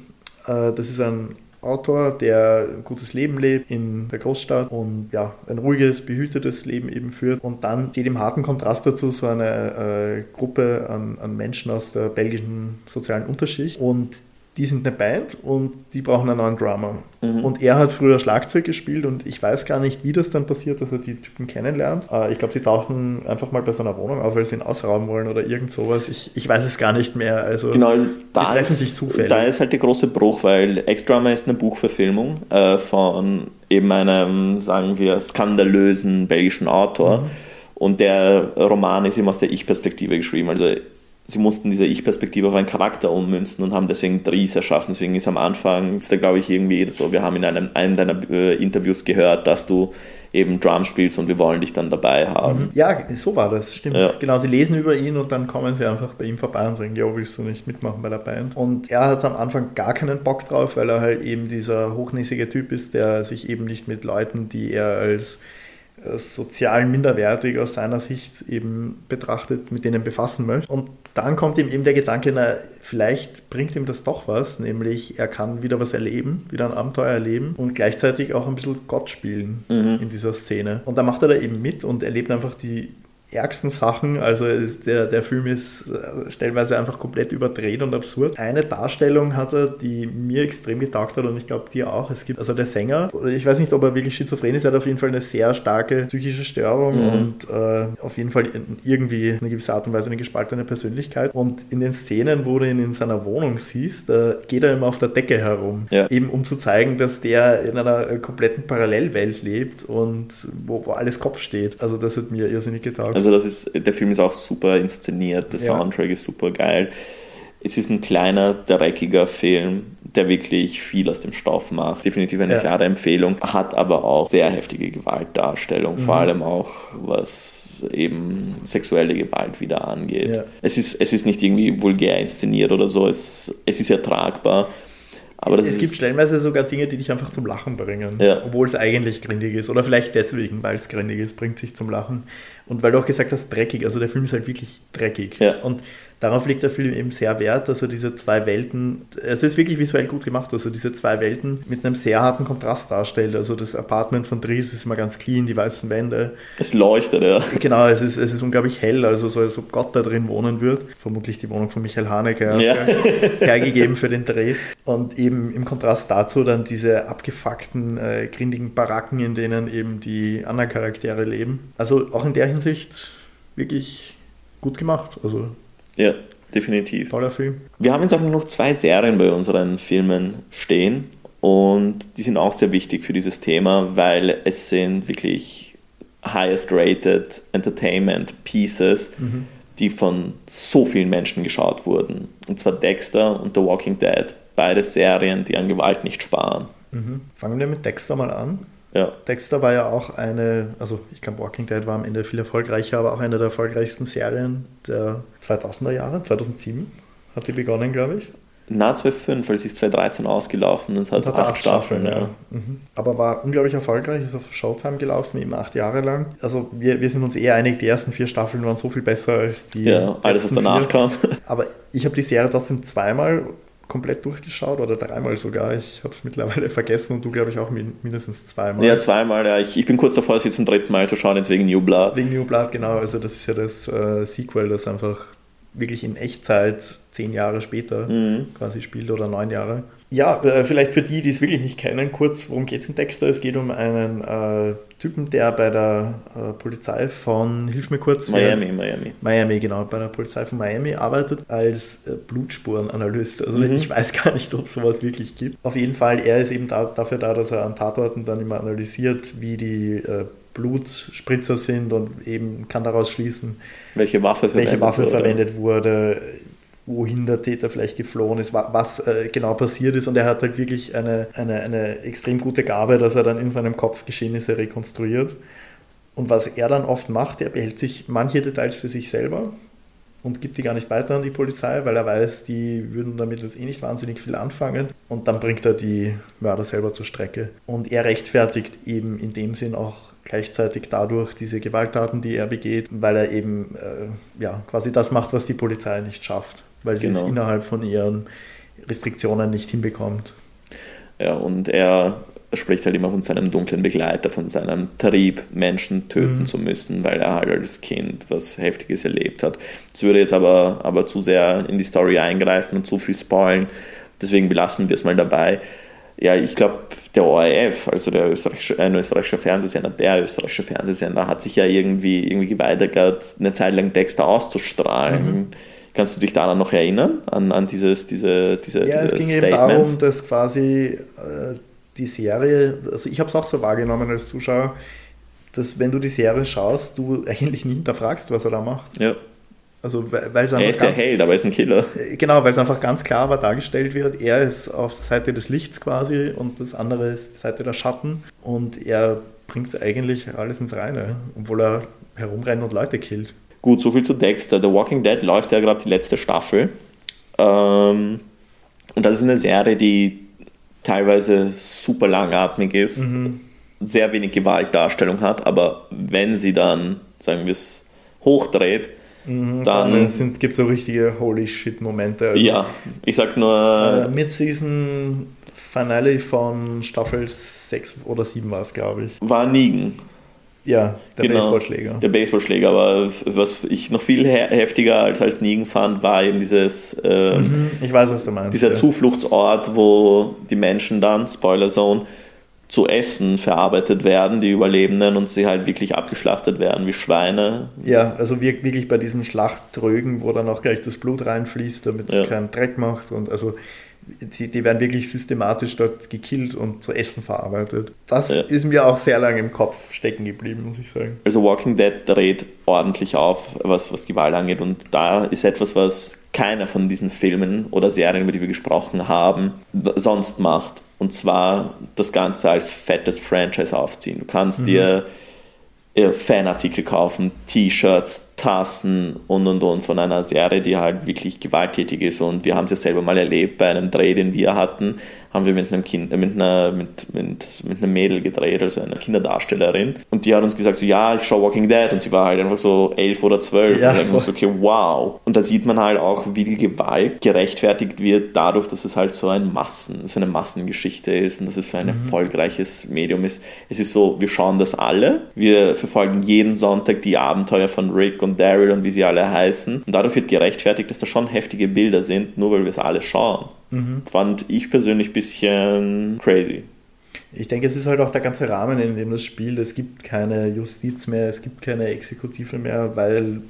Äh, Das ist ein Autor, der ein gutes Leben lebt in der Großstadt und ja, ein ruhiges, behütetes Leben eben führt. Und dann steht im harten Kontrast dazu so eine äh, Gruppe an, an Menschen aus der belgischen sozialen Unterschicht und die sind eine Band und die brauchen einen neuen Drummer. Mhm. Und er hat früher Schlagzeug gespielt und ich weiß gar nicht, wie das dann passiert, dass er die Typen kennenlernt. Äh, ich glaube, sie tauchen einfach mal bei seiner Wohnung auf, weil sie ihn ausrauben wollen oder irgend sowas. Ich, ich weiß es gar nicht mehr. Also, genau, also da, treffen ist, sich zufällig. da ist halt der große Bruch, weil Ex-Drummer ist eine Buchverfilmung äh, von eben einem, sagen wir, skandalösen belgischen Autor. Mhm. Und der Roman ist eben aus der Ich-Perspektive geschrieben. Also sie mussten diese Ich-Perspektive auf einen Charakter ummünzen und haben deswegen Dries erschaffen. Deswegen ist am Anfang, ist da glaube ich irgendwie so, wir haben in einem, einem deiner äh, Interviews gehört, dass du eben Drums spielst und wir wollen dich dann dabei haben. Ja, so war das, stimmt. Ja. Genau, sie lesen über ihn und dann kommen sie einfach bei ihm vorbei und sagen, jo, willst du nicht mitmachen bei der Band? Und er hat am Anfang gar keinen Bock drauf, weil er halt eben dieser hochnäsige Typ ist, der sich eben nicht mit Leuten, die er als sozial minderwertig aus seiner Sicht eben betrachtet, mit denen befassen möchte. Und dann kommt ihm eben der Gedanke, na, vielleicht bringt ihm das doch was, nämlich er kann wieder was erleben, wieder ein Abenteuer erleben und gleichzeitig auch ein bisschen Gott spielen mhm. in dieser Szene. Und da macht er da eben mit und erlebt einfach die ärgsten Sachen. Also der, der Film ist äh, stellenweise einfach komplett überdreht und absurd. Eine Darstellung hat er, die mir extrem getaugt hat und ich glaube dir auch. Es gibt also der Sänger, ich weiß nicht, ob er wirklich schizophren ist, er hat auf jeden Fall eine sehr starke psychische Störung mhm. und äh, auf jeden Fall irgendwie eine gewisse Art und Weise eine gespaltene Persönlichkeit. Und in den Szenen, wo du ihn in seiner Wohnung siehst, da geht er immer auf der Decke herum. Ja. Eben um zu zeigen, dass der in einer kompletten Parallelwelt lebt und wo, wo alles Kopf steht. Also das hat mir irrsinnig getaugt. Also das ist, der Film ist auch super inszeniert, der ja. Soundtrack ist super geil. Es ist ein kleiner, dreckiger Film, der wirklich viel aus dem Stoff macht. Definitiv eine ja. klare Empfehlung, hat aber auch sehr heftige Gewaltdarstellung, mhm. vor allem auch was eben sexuelle Gewalt wieder angeht. Ja. Es, ist, es ist nicht irgendwie vulgär inszeniert oder so, es, es ist ertragbar. Aber es gibt stellenweise sogar Dinge, die dich einfach zum Lachen bringen, ja. obwohl es eigentlich grindig ist. Oder vielleicht deswegen, weil es grindig ist, bringt sich zum Lachen. Und weil du auch gesagt hast, dreckig, also der Film ist halt wirklich dreckig. Ja. Und darauf legt der Film eben sehr Wert, dass er diese zwei Welten, also es ist wirklich visuell gut gemacht, dass er diese zwei Welten mit einem sehr harten Kontrast darstellt. Also das Apartment von Dries ist immer ganz clean, die weißen Wände. Es leuchtet, ja. Genau, es ist, es ist unglaublich hell, also so als ob Gott da drin wohnen wird. Vermutlich die Wohnung von Michael Haneke ja. hergegeben für den Dreh. Und eben im Kontrast dazu dann diese abgefuckten, äh, grindigen Baracken, in denen eben die anderen Charaktere leben. Also auch in der Hinsicht wirklich gut gemacht. Also ja, definitiv. Toller Film. Wir haben jetzt auch noch zwei Serien bei unseren Filmen stehen und die sind auch sehr wichtig für dieses Thema, weil es sind wirklich highest rated Entertainment Pieces, mhm. die von so vielen Menschen geschaut wurden. Und zwar Dexter und The Walking Dead. Beide Serien, die an Gewalt nicht sparen. Mhm. Fangen wir mit Dexter mal an. Ja. Dexter war ja auch eine, also ich glaube Walking Dead war am Ende viel erfolgreicher, aber auch eine der erfolgreichsten Serien der 2000er Jahre, 2007 hat die begonnen, glaube ich. Na, 2005, weil sie ist 2013 ausgelaufen und hat, und hat acht, acht Staffeln. Staffeln ja. Mhm. Aber war unglaublich erfolgreich, ist auf Showtime gelaufen, eben acht Jahre lang. Also wir, wir sind uns eher einig, die ersten vier Staffeln waren so viel besser als die. Ja, alles, was danach vier. kam. Aber ich habe die Serie trotzdem zweimal komplett durchgeschaut oder dreimal sogar. Ich habe es mittlerweile vergessen und du, glaube ich, auch mindestens zweimal. Ja, zweimal, ja. Ich, ich bin kurz davor, sie zum dritten Mal zu schauen, jetzt wegen New Blood. Wegen New Blood, genau. Also das ist ja das äh, Sequel, das einfach wirklich in Echtzeit zehn Jahre später mhm. quasi spielt oder neun Jahre. Ja, äh, vielleicht für die, die es wirklich nicht kennen, kurz, worum geht es in Dexter? Es geht um einen äh, Typen, der bei der äh, Polizei von, hilf mir kurz. Miami, wer, Miami. Miami, genau, bei der Polizei von Miami arbeitet als äh, Blutspurenanalyst. Also mhm. ich weiß gar nicht, ob es sowas wirklich gibt. Auf jeden Fall, er ist eben da, dafür da, dass er an Tatorten dann immer analysiert, wie die äh, Blutspritzer sind und eben kann daraus schließen, welche Waffe verwendet, welche Waffe wurde. verwendet wurde wohin der Täter vielleicht geflohen ist, was äh, genau passiert ist. Und er hat halt wirklich eine, eine, eine extrem gute Gabe, dass er dann in seinem Kopf Geschehnisse rekonstruiert. Und was er dann oft macht, er behält sich manche Details für sich selber und gibt die gar nicht weiter an die Polizei, weil er weiß, die würden damit jetzt eh nicht wahnsinnig viel anfangen. Und dann bringt er die Mörder selber zur Strecke. Und er rechtfertigt eben in dem Sinn auch gleichzeitig dadurch diese Gewalttaten, die er begeht, weil er eben äh, ja, quasi das macht, was die Polizei nicht schafft weil sie genau. es innerhalb von ihren Restriktionen nicht hinbekommt. Ja, und er spricht halt immer von seinem dunklen Begleiter, von seinem Trieb, Menschen töten mhm. zu müssen, weil er halt als Kind was Heftiges erlebt hat. Das würde jetzt aber, aber zu sehr in die Story eingreifen und zu viel spoilen. Deswegen belassen wir es mal dabei. Ja, ich glaube, der ORF, also der österreichische, ein österreichischer Fernsehsender, der österreichische Fernsehsender, hat sich ja irgendwie, irgendwie geweigert, eine Zeit lang Dexter auszustrahlen. Mhm. Kannst du dich daran noch erinnern, an, an dieses, diese, diese Ja, diese es ging Statements? eben darum, dass quasi äh, die Serie, also ich habe es auch so wahrgenommen als Zuschauer, dass wenn du die Serie schaust, du eigentlich nie hinterfragst, was er da macht. Ja. Also, weil es er ist der Held, aber er ist ein Killer. Äh, genau, weil es einfach ganz klar aber dargestellt wird, er ist auf der Seite des Lichts quasi und das andere ist die Seite der Schatten und er bringt eigentlich alles ins Reine, obwohl er herumrennt und Leute killt. Gut, soviel zu Dexter. The Walking Dead läuft ja gerade die letzte Staffel. Ähm, und das ist eine Serie, die teilweise super langatmig ist, mhm. sehr wenig Gewaltdarstellung hat, aber wenn sie dann, sagen wir es, hochdreht, mhm, dann, dann gibt es so richtige Holy Shit-Momente. Also, ja, ich sag nur. Äh, Mid-Season Finale von Staffel 6 oder 7 war es, glaube ich. War Negan. Ja, der genau, Baseballschläger. Der Baseballschläger, aber was ich noch viel heftiger als als Negan fand, war eben dieses. Äh, mhm, ich weiß, was du meinst. Dieser ja. Zufluchtsort, wo die Menschen dann, Spoiler Zone, zu essen verarbeitet werden, die Überlebenden, und sie halt wirklich abgeschlachtet werden wie Schweine. Ja, also wirklich bei diesem Schlachttrögen, wo dann auch gleich das Blut reinfließt, damit es ja. keinen Dreck macht. Und also die, die, werden wirklich systematisch dort gekillt und zu Essen verarbeitet. Das ja. ist mir auch sehr lange im Kopf stecken geblieben, muss ich sagen. Also Walking Dead dreht ordentlich auf, was, was Gewalt angeht. Und da ist etwas, was keiner von diesen Filmen oder Serien, über die wir gesprochen haben, sonst macht. Und zwar das Ganze als fettes Franchise aufziehen. Du kannst mhm. dir Fanartikel kaufen, T-Shirts, Tassen und und und von einer Serie, die halt wirklich gewalttätig ist. Und wir haben es ja selber mal erlebt bei einem Dreh, den wir hatten haben wir mit einem, kind, äh, mit, einer, mit, mit, mit einem Mädel gedreht, also einer Kinderdarstellerin. Und die hat uns gesagt, so, ja, ich schaue Walking Dead. Und sie war halt einfach so elf oder zwölf. Ja, und ich so, okay, wow. Und da sieht man halt auch, wie die Gewalt gerechtfertigt wird, dadurch, dass es halt so ein Massen, so eine Massengeschichte ist und dass es so ein mhm. erfolgreiches Medium ist. Es ist so, wir schauen das alle. Wir verfolgen jeden Sonntag die Abenteuer von Rick und Daryl und wie sie alle heißen. Und dadurch wird gerechtfertigt, dass da schon heftige Bilder sind, nur weil wir es alle schauen. Mhm. Fand ich persönlich ein bisschen crazy. Ich denke, es ist halt auch der ganze Rahmen, in dem das spielt. Es gibt keine Justiz mehr, es gibt keine Exekutive mehr, weil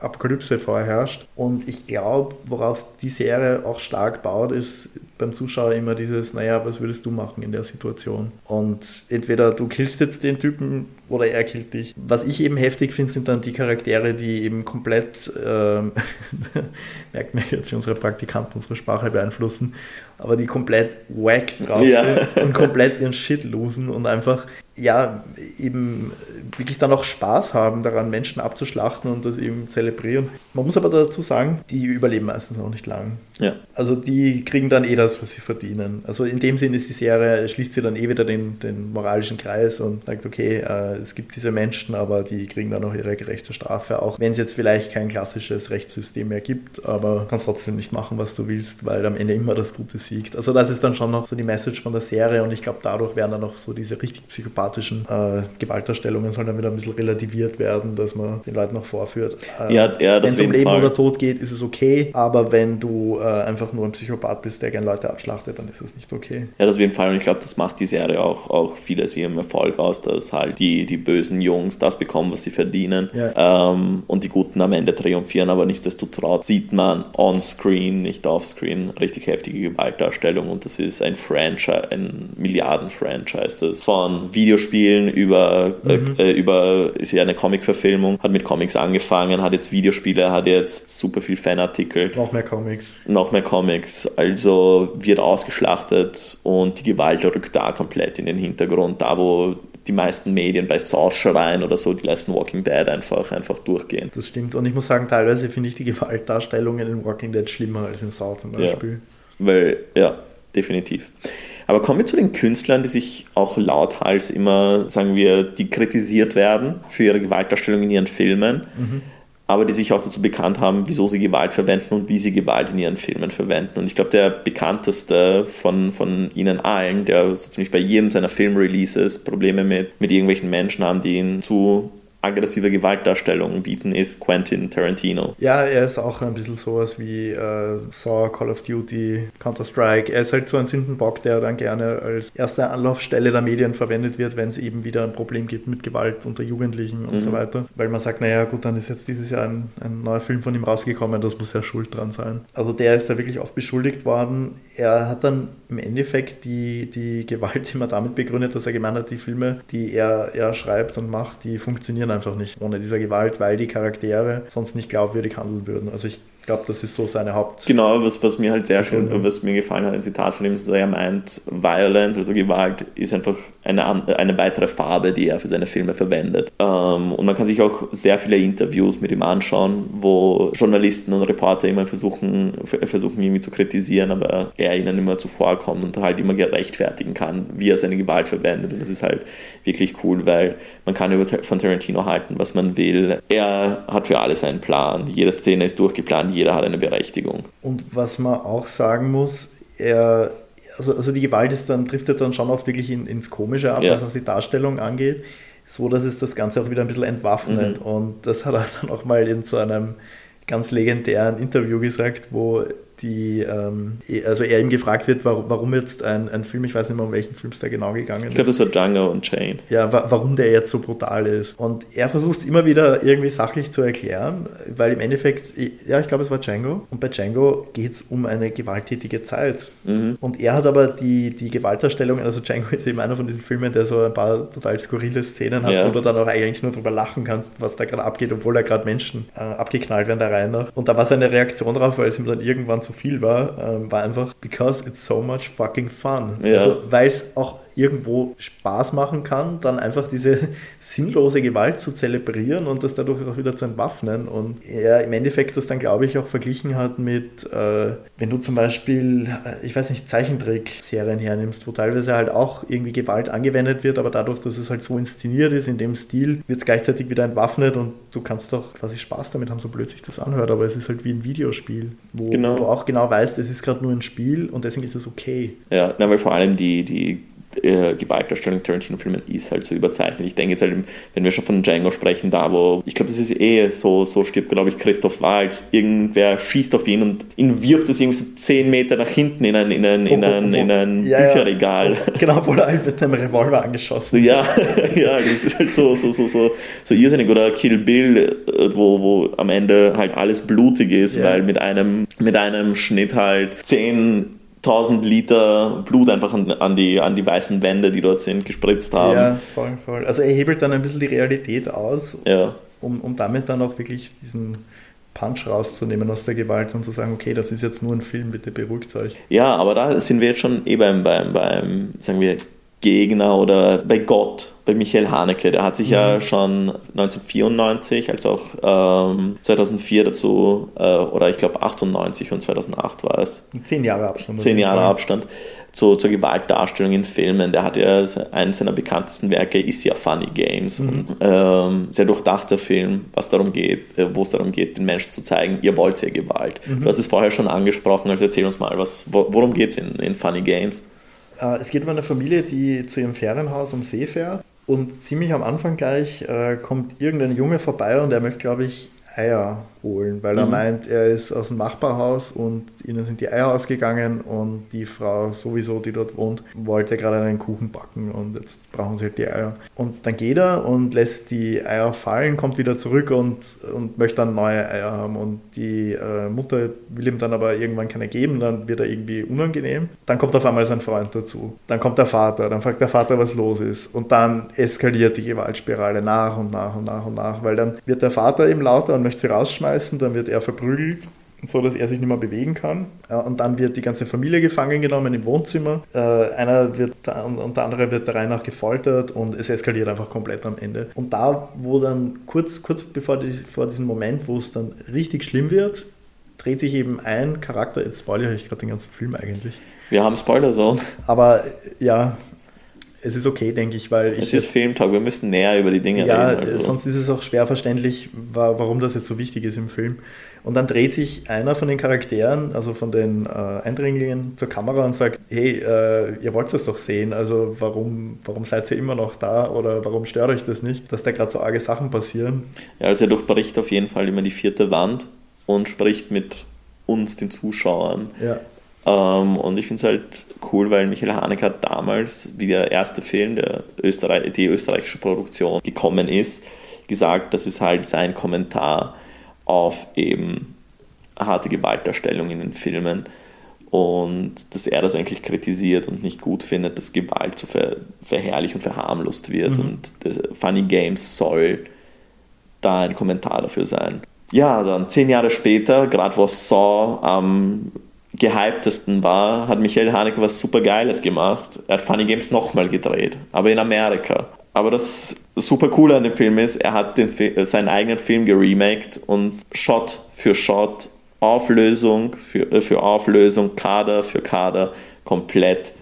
Apokalypse vorherrscht. Und ich glaube, worauf die Serie auch stark baut, ist beim Zuschauer immer dieses, naja, was würdest du machen in der Situation? Und entweder du killst jetzt den Typen oder er killt dich. Was ich eben heftig finde, sind dann die Charaktere, die eben komplett, äh, merkt man jetzt, wie unsere Praktikanten unsere Sprache beeinflussen, aber die komplett wack drauf ja. sind und komplett ihren Shit losen und einfach ja, eben wirklich dann auch Spaß haben, daran Menschen abzuschlachten und das eben zelebrieren. Man muss aber dazu sagen, die überleben meistens auch nicht lang. Ja. Also die kriegen dann eh das, was sie verdienen. Also in dem Sinn ist die Serie, schließt sie dann eh wieder den, den moralischen Kreis und sagt, okay, äh, es gibt diese Menschen, aber die kriegen dann auch ihre gerechte Strafe, auch wenn es jetzt vielleicht kein klassisches Rechtssystem mehr gibt, aber kannst trotzdem nicht machen, was du willst, weil am Ende immer das Gute siegt. Also das ist dann schon noch so die Message von der Serie und ich glaube, dadurch werden dann noch so diese richtig psychopathischen äh, Gewaltdarstellungen sollen dann wieder ein bisschen relativiert werden, dass man den Leuten noch vorführt. Äh, ja, ja, wenn es um Leben Fall. oder Tod geht, ist es okay, aber wenn du äh, einfach nur ein Psychopath bist, der gerne Leute abschlachtet, dann ist es nicht okay. Ja, das auf jeden Fall und ich glaube, das macht die Serie auch, auch vieles ihrem Erfolg aus, dass halt die, die bösen Jungs das bekommen, was sie verdienen ja. ähm, und die Guten am Ende triumphieren, aber nichtsdestotrotz sieht man on-screen, nicht off-screen, richtig heftige Gewaltdarstellung und das ist ein Franchise, ein Milliarden-Franchise, das von Videospielen über, äh, mhm. äh, über ist ja eine Comic-Verfilmung, hat mit Comics angefangen, hat jetzt Videospiele, hat jetzt super viel Fanartikel. Noch mehr Comics. Noch mehr Comics, also wird ausgeschlachtet und die Gewalt rückt da komplett in den Hintergrund, da wo die meisten Medien bei Saw schreien oder so, die lassen Walking Dead einfach, einfach durchgehen. Das stimmt. Und ich muss sagen, teilweise finde ich die Gewaltdarstellungen in Walking Dead schlimmer als in Saw zum Beispiel. Ja, weil, ja, definitiv. Aber kommen wir zu den Künstlern, die sich auch lauthals immer, sagen wir, die kritisiert werden für ihre Gewaltdarstellung in ihren Filmen. Mhm. Aber die sich auch dazu bekannt haben, wieso sie Gewalt verwenden und wie sie Gewalt in ihren Filmen verwenden. Und ich glaube, der bekannteste von, von ihnen allen, der so ziemlich bei jedem seiner Filmreleases Probleme mit, mit irgendwelchen Menschen haben, die ihn zu aggressive Gewaltdarstellungen bieten, ist Quentin Tarantino. Ja, er ist auch ein bisschen sowas wie äh, Saw, Call of Duty, Counter-Strike. Er ist halt so ein Sündenbock, der dann gerne als erste Anlaufstelle der Medien verwendet wird, wenn es eben wieder ein Problem gibt mit Gewalt unter Jugendlichen und mhm. so weiter. Weil man sagt, naja gut, dann ist jetzt dieses Jahr ein, ein neuer Film von ihm rausgekommen, das muss ja schuld dran sein. Also der ist da wirklich oft beschuldigt worden. Er hat dann im Endeffekt die, die Gewalt immer damit begründet, dass er gemeint hat, die Filme, die er, er schreibt und macht, die funktionieren einfach nicht ohne dieser Gewalt, weil die Charaktere sonst nicht glaubwürdig handeln würden. Also ich glaube, das ist so seine Haupt. Genau, was, was mir halt sehr schön, was mir gefallen hat, ein Zitat von ihm ist, dass er meint, Violence, also Gewalt, ist einfach eine, eine weitere Farbe, die er für seine Filme verwendet. Ähm, und man kann sich auch sehr viele Interviews mit ihm anschauen, wo Journalisten und Reporter immer versuchen, versuchen irgendwie zu kritisieren, aber er ihnen immer zuvorkommt und halt immer gerechtfertigen kann, wie er seine Gewalt verwendet. Und das ist halt wirklich cool, weil man kann über von Tarantino halten, was man will. Er hat für alles einen Plan. Jede Szene ist durchgeplant jeder hat eine Berechtigung. Und was man auch sagen muss, er, also, also die Gewalt ist dann, driftet dann schon oft wirklich in, ins Komische ab, ja. was auch die Darstellung angeht, so dass es das Ganze auch wieder ein bisschen entwaffnet. Mhm. Und das hat er dann auch mal in so einem ganz legendären Interview gesagt, wo die, ähm, eh, also er ihm gefragt wird, warum, warum jetzt ein, ein Film, ich weiß nicht mehr, um welchen Film es da genau gegangen ist. Ich glaube, das war Django und Chain. Ja, wa warum der jetzt so brutal ist. Und er versucht es immer wieder irgendwie sachlich zu erklären, weil im Endeffekt, ja, ich glaube, es war Django. Und bei Django geht es um eine gewalttätige Zeit. Mhm. Und er hat aber die, die Gewaltdarstellung, also Django ist eben einer von diesen Filmen, der so ein paar total skurrile Szenen hat, ja. wo du dann auch eigentlich nur drüber lachen kannst, was da gerade abgeht, obwohl da gerade Menschen äh, abgeknallt werden Reihe nach. Und da war seine Reaktion darauf, weil es ihm dann irgendwann zu viel war, ähm, war einfach because it's so much fucking fun. Ja. Also, weil es auch irgendwo Spaß machen kann, dann einfach diese sinnlose Gewalt zu zelebrieren und das dadurch auch wieder zu entwaffnen. Und er im Endeffekt das dann, glaube ich, auch verglichen hat mit, äh, wenn du zum Beispiel, äh, ich weiß nicht, Zeichentrick-Serien hernimmst, wo teilweise halt auch irgendwie Gewalt angewendet wird, aber dadurch, dass es halt so inszeniert ist, in dem Stil, wird es gleichzeitig wieder entwaffnet und du kannst doch quasi Spaß damit haben, so blöd sich das anhört, aber es ist halt wie ein Videospiel, wo genau. du auch genau weißt, es ist gerade nur ein Spiel und deswegen ist es okay. Ja, na, weil vor allem die, die äh, Gewaltdarstellung Tarantino-Filmen ist halt so überzeichnet. Ich denke jetzt halt, wenn wir schon von Django sprechen, da wo, ich glaube, das ist eh so, so stirbt, glaube ich, Christoph Waltz, irgendwer schießt auf ihn und ihn wirft es irgendwie so 10 Meter nach hinten in ein, in ein, in ein, in ein ja, Bücherregal. Ja. Genau, wo er halt mit einem Revolver angeschossen Ja, ja, das ist halt so, so, so, so, so irrsinnig. Oder Kill Bill, äh, wo, wo am Ende halt alles blutig ist, ja. weil mit einem, mit einem Schnitt halt 10 1000 Liter Blut einfach an, an, die, an die weißen Wände, die dort sind, gespritzt haben. Ja, voll, voll. Also er hebelt dann ein bisschen die Realität aus, ja. um, um damit dann auch wirklich diesen Punch rauszunehmen aus der Gewalt und zu sagen, okay, das ist jetzt nur ein Film, bitte beruhigt euch. Ja, aber da sind wir jetzt schon eh beim, beim, beim sagen wir, Gegner oder bei Gott, bei Michael Haneke. Der hat sich mhm. ja schon 1994 als auch ähm, 2004 dazu, äh, oder ich glaube 98 und 2008 war es. Zehn Jahre Abstand. Zehn Jahre Abstand zu, zur Gewaltdarstellung in Filmen. Der hat ja eines seiner bekanntesten Werke ist ja Funny Games. Mhm. Und, ähm, sehr durchdachter Film, was darum geht, äh, wo es darum geht, den Menschen zu zeigen, ihr wollt ja Gewalt. Mhm. Du hast es vorher schon angesprochen, also erzähl uns mal, was, worum geht es in, in Funny Games? Äh, es geht um eine Familie, die zu ihrem Ferienhaus am See fährt. Und ziemlich am Anfang gleich äh, kommt irgendein Junge vorbei und er möchte, glaube ich, Eier holen, weil mhm. er meint, er ist aus dem Nachbarhaus und ihnen sind die Eier ausgegangen und die Frau sowieso, die dort wohnt, wollte gerade einen Kuchen backen und jetzt brauchen sie halt die Eier. Und dann geht er und lässt die Eier fallen, kommt wieder zurück und, und möchte dann neue Eier haben und die äh, Mutter will ihm dann aber irgendwann keine geben, dann wird er irgendwie unangenehm. Dann kommt auf einmal sein Freund dazu. Dann kommt der Vater, dann fragt der Vater, was los ist und dann eskaliert die Gewaltspirale nach und nach und nach und nach, weil dann wird der Vater eben lauter und möchte sie rausschmeißen, dann wird er verprügelt so dass er sich nicht mehr bewegen kann. Und dann wird die ganze Familie gefangen genommen im Wohnzimmer. Äh, einer wird und der andere wird der Reihe nach gefoltert und es eskaliert einfach komplett am Ende. Und da, wo dann kurz, kurz bevor die, vor diesem Moment, wo es dann richtig schlimm wird, dreht sich eben ein Charakter, jetzt spoilere ich gerade den ganzen Film eigentlich. Wir haben Spoiler-Zone. Aber ja, es ist okay, denke ich, weil ich. Es ist Filmtalk, wir müssen näher über die Dinge ja, reden. Also. sonst ist es auch schwer verständlich, warum das jetzt so wichtig ist im Film. Und dann dreht sich einer von den Charakteren, also von den äh, Eindringlingen, zur Kamera und sagt, hey, äh, ihr wollt das doch sehen, also warum, warum seid ihr immer noch da oder warum stört euch das nicht, dass da gerade so arge Sachen passieren? Ja, also er durchbricht auf jeden Fall immer die vierte Wand und spricht mit uns, den Zuschauern. Ja. Ähm, und ich finde es halt cool, weil Michael Haneke hat damals, wie der erste Film, der Österreich, die österreichische Produktion gekommen ist, gesagt, das ist halt sein Kommentar auf eben harte Gewaltdarstellung in den Filmen und dass er das eigentlich kritisiert und nicht gut findet, dass Gewalt so ver verherrlicht und verharmlost wird mhm. und Funny Games soll da ein Kommentar dafür sein. Ja, dann zehn Jahre später, gerade wo Saw am gehyptesten war, hat Michael Haneke was super Geiles gemacht. Er hat Funny Games nochmal gedreht, aber in Amerika. Aber das super coole an dem Film ist, er hat den, seinen eigenen Film geremaked und Shot für Shot, Auflösung für, äh, für Auflösung, Kader für Kader komplett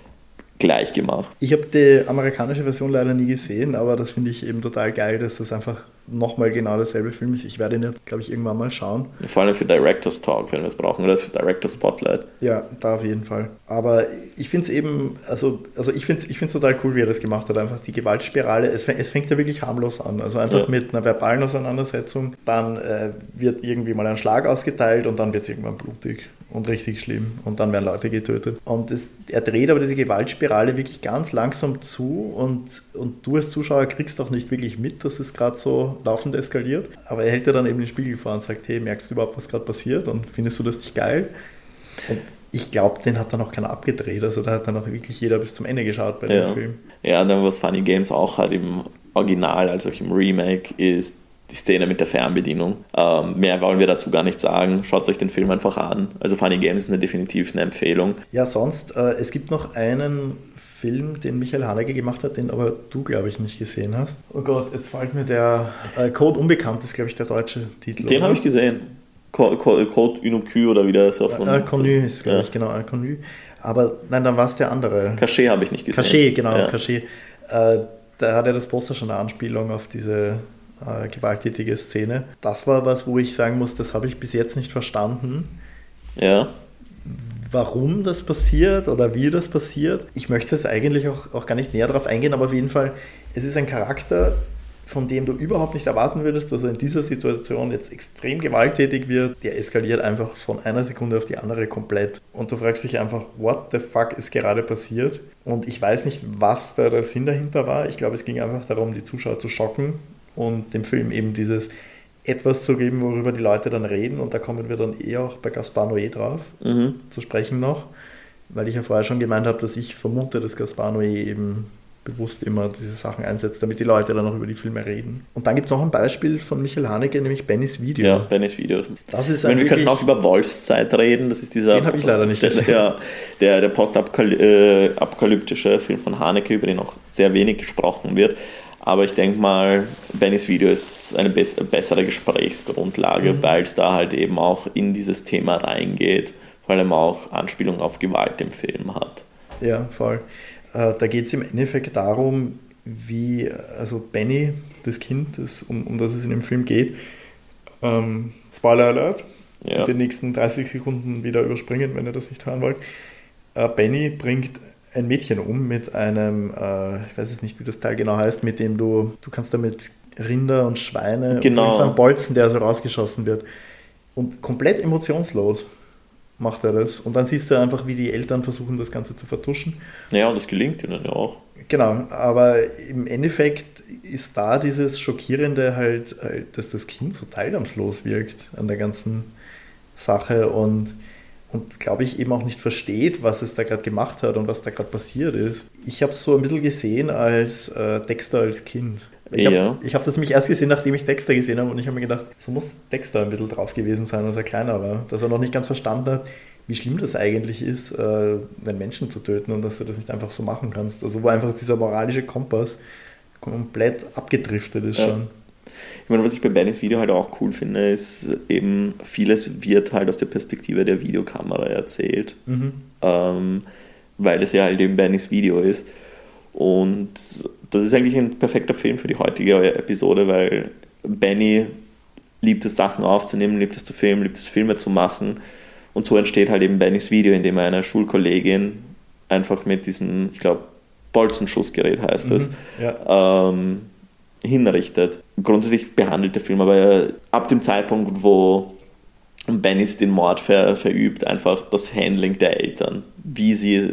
gleich gemacht. Ich habe die amerikanische Version leider nie gesehen, aber das finde ich eben total geil, dass das einfach nochmal genau derselbe Film ist. Ich werde ihn jetzt, glaube ich, irgendwann mal schauen. Vor allem für Director's Talk, wenn wir es brauchen, oder für Director's Spotlight. Ja, da auf jeden Fall. Aber ich finde es eben, also, also ich finde es ich total cool, wie er das gemacht hat. Einfach die Gewaltspirale, es, es fängt ja wirklich harmlos an. Also einfach ja. mit einer verbalen Auseinandersetzung, dann äh, wird irgendwie mal ein Schlag ausgeteilt und dann wird es irgendwann blutig und richtig schlimm und dann werden Leute getötet. Und das, er dreht aber diese Gewaltspirale wirklich ganz langsam zu und, und du als Zuschauer kriegst auch nicht wirklich mit, dass es gerade so laufend eskaliert. Aber er hält dir dann eben den Spiegel vor und sagt, hey, merkst du überhaupt, was gerade passiert und findest du das nicht geil? Und ich glaube, den hat dann auch keiner abgedreht. Also da hat dann auch wirklich jeder bis zum Ende geschaut bei ja. dem Film. Ja, dann was Funny Games auch hat im Original, also auch im Remake, ist die Szene mit der Fernbedienung. Ähm, mehr wollen wir dazu gar nicht sagen. Schaut euch den Film einfach an. Also Funny Games ist eine definitiv eine Empfehlung. Ja, sonst, äh, es gibt noch einen Film, den Michael Haneke gemacht hat, den aber du, glaube ich, nicht gesehen hast. Oh Gott, jetzt fällt mir der äh, Code Unbekannt, ist, glaube ich, der deutsche Titel. Den habe ich gesehen. Code, Code Unocue oder wie der so von. Äh, Connu ist, glaube ja. ich, genau, Connu. Aber nein, dann war es der andere. Cachet habe ich nicht gesehen. Cachet, genau, ja. Cachet. Äh, da hat er das Poster schon eine Anspielung auf diese äh, gewalttätige Szene. Das war was, wo ich sagen muss, das habe ich bis jetzt nicht verstanden. Ja. Warum das passiert oder wie das passiert. Ich möchte jetzt eigentlich auch, auch gar nicht näher darauf eingehen, aber auf jeden Fall, es ist ein Charakter, von dem du überhaupt nicht erwarten würdest, dass er in dieser Situation jetzt extrem gewalttätig wird. Der eskaliert einfach von einer Sekunde auf die andere komplett. Und du fragst dich einfach, what the fuck ist gerade passiert? Und ich weiß nicht, was da der Sinn dahinter war. Ich glaube, es ging einfach darum, die Zuschauer zu schocken und dem Film eben dieses etwas zu geben, worüber die Leute dann reden. Und da kommen wir dann eh auch bei Gaspar Noé drauf mhm. zu sprechen noch, weil ich ja vorher schon gemeint habe, dass ich vermute, dass Gaspar Noé eben bewusst immer diese Sachen einsetzt, damit die Leute dann auch über die Filme reden. Und dann gibt es auch ein Beispiel von Michael Haneke, nämlich Bennys Video. Ja, Bennys Video. Das ist meine, wir könnten auch über Wolfszeit reden, das ist dieser... Den habe ich leider nicht gesehen. Der, der, der postapokalyptische Film von Haneke, über den auch sehr wenig gesprochen wird. Aber ich denke mal, Bennys Video ist eine bessere Gesprächsgrundlage, mhm. weil es da halt eben auch in dieses Thema reingeht, vor allem auch Anspielung auf Gewalt im Film hat. Ja, voll. Äh, da geht es im Endeffekt darum, wie, also Benny, das Kind, das, um, um das es in dem Film geht, ähm, Spoiler Alert, ja. die nächsten 30 Sekunden wieder überspringen, wenn ihr das nicht hören wollt. Äh, Benny bringt ein Mädchen um mit einem, äh, ich weiß jetzt nicht, wie das Teil genau heißt, mit dem du, du kannst damit Rinder und Schweine genau. und so einen Bolzen, der so rausgeschossen wird. Und komplett emotionslos macht er das. Und dann siehst du einfach, wie die Eltern versuchen, das Ganze zu vertuschen. Ja, und das gelingt ihnen ja auch. Genau, aber im Endeffekt ist da dieses Schockierende halt, halt dass das Kind so teilnahmslos wirkt an der ganzen Sache und und glaube ich eben auch nicht versteht, was es da gerade gemacht hat und was da gerade passiert ist. Ich habe es so ein bisschen gesehen als äh, Dexter als Kind. Ich habe ja. hab das mich erst gesehen, nachdem ich Dexter gesehen habe und ich habe mir gedacht, so muss Dexter ein bisschen drauf gewesen sein, als er kleiner war. Dass er noch nicht ganz verstanden hat, wie schlimm das eigentlich ist, äh, einen Menschen zu töten und dass du das nicht einfach so machen kannst. Also wo einfach dieser moralische Kompass komplett abgedriftet ist ja. schon. Ich meine, was ich bei Bennys Video halt auch cool finde, ist eben, vieles wird halt aus der Perspektive der Videokamera erzählt, mhm. ähm, weil es ja halt eben Bennys Video ist. Und das ist eigentlich ein perfekter Film für die heutige Episode, weil Benny liebt es, Sachen aufzunehmen, liebt es zu filmen, liebt es, Filme zu machen. Und so entsteht halt eben Bennys Video, in dem er einer Schulkollegin einfach mit diesem, ich glaube, Bolzenschussgerät heißt es, mhm, ja. ähm, hinrichtet. Grundsätzlich behandelt der Film aber ab dem Zeitpunkt, wo Bennys den Mord ver, verübt, einfach das Handling der Eltern. Wie sie,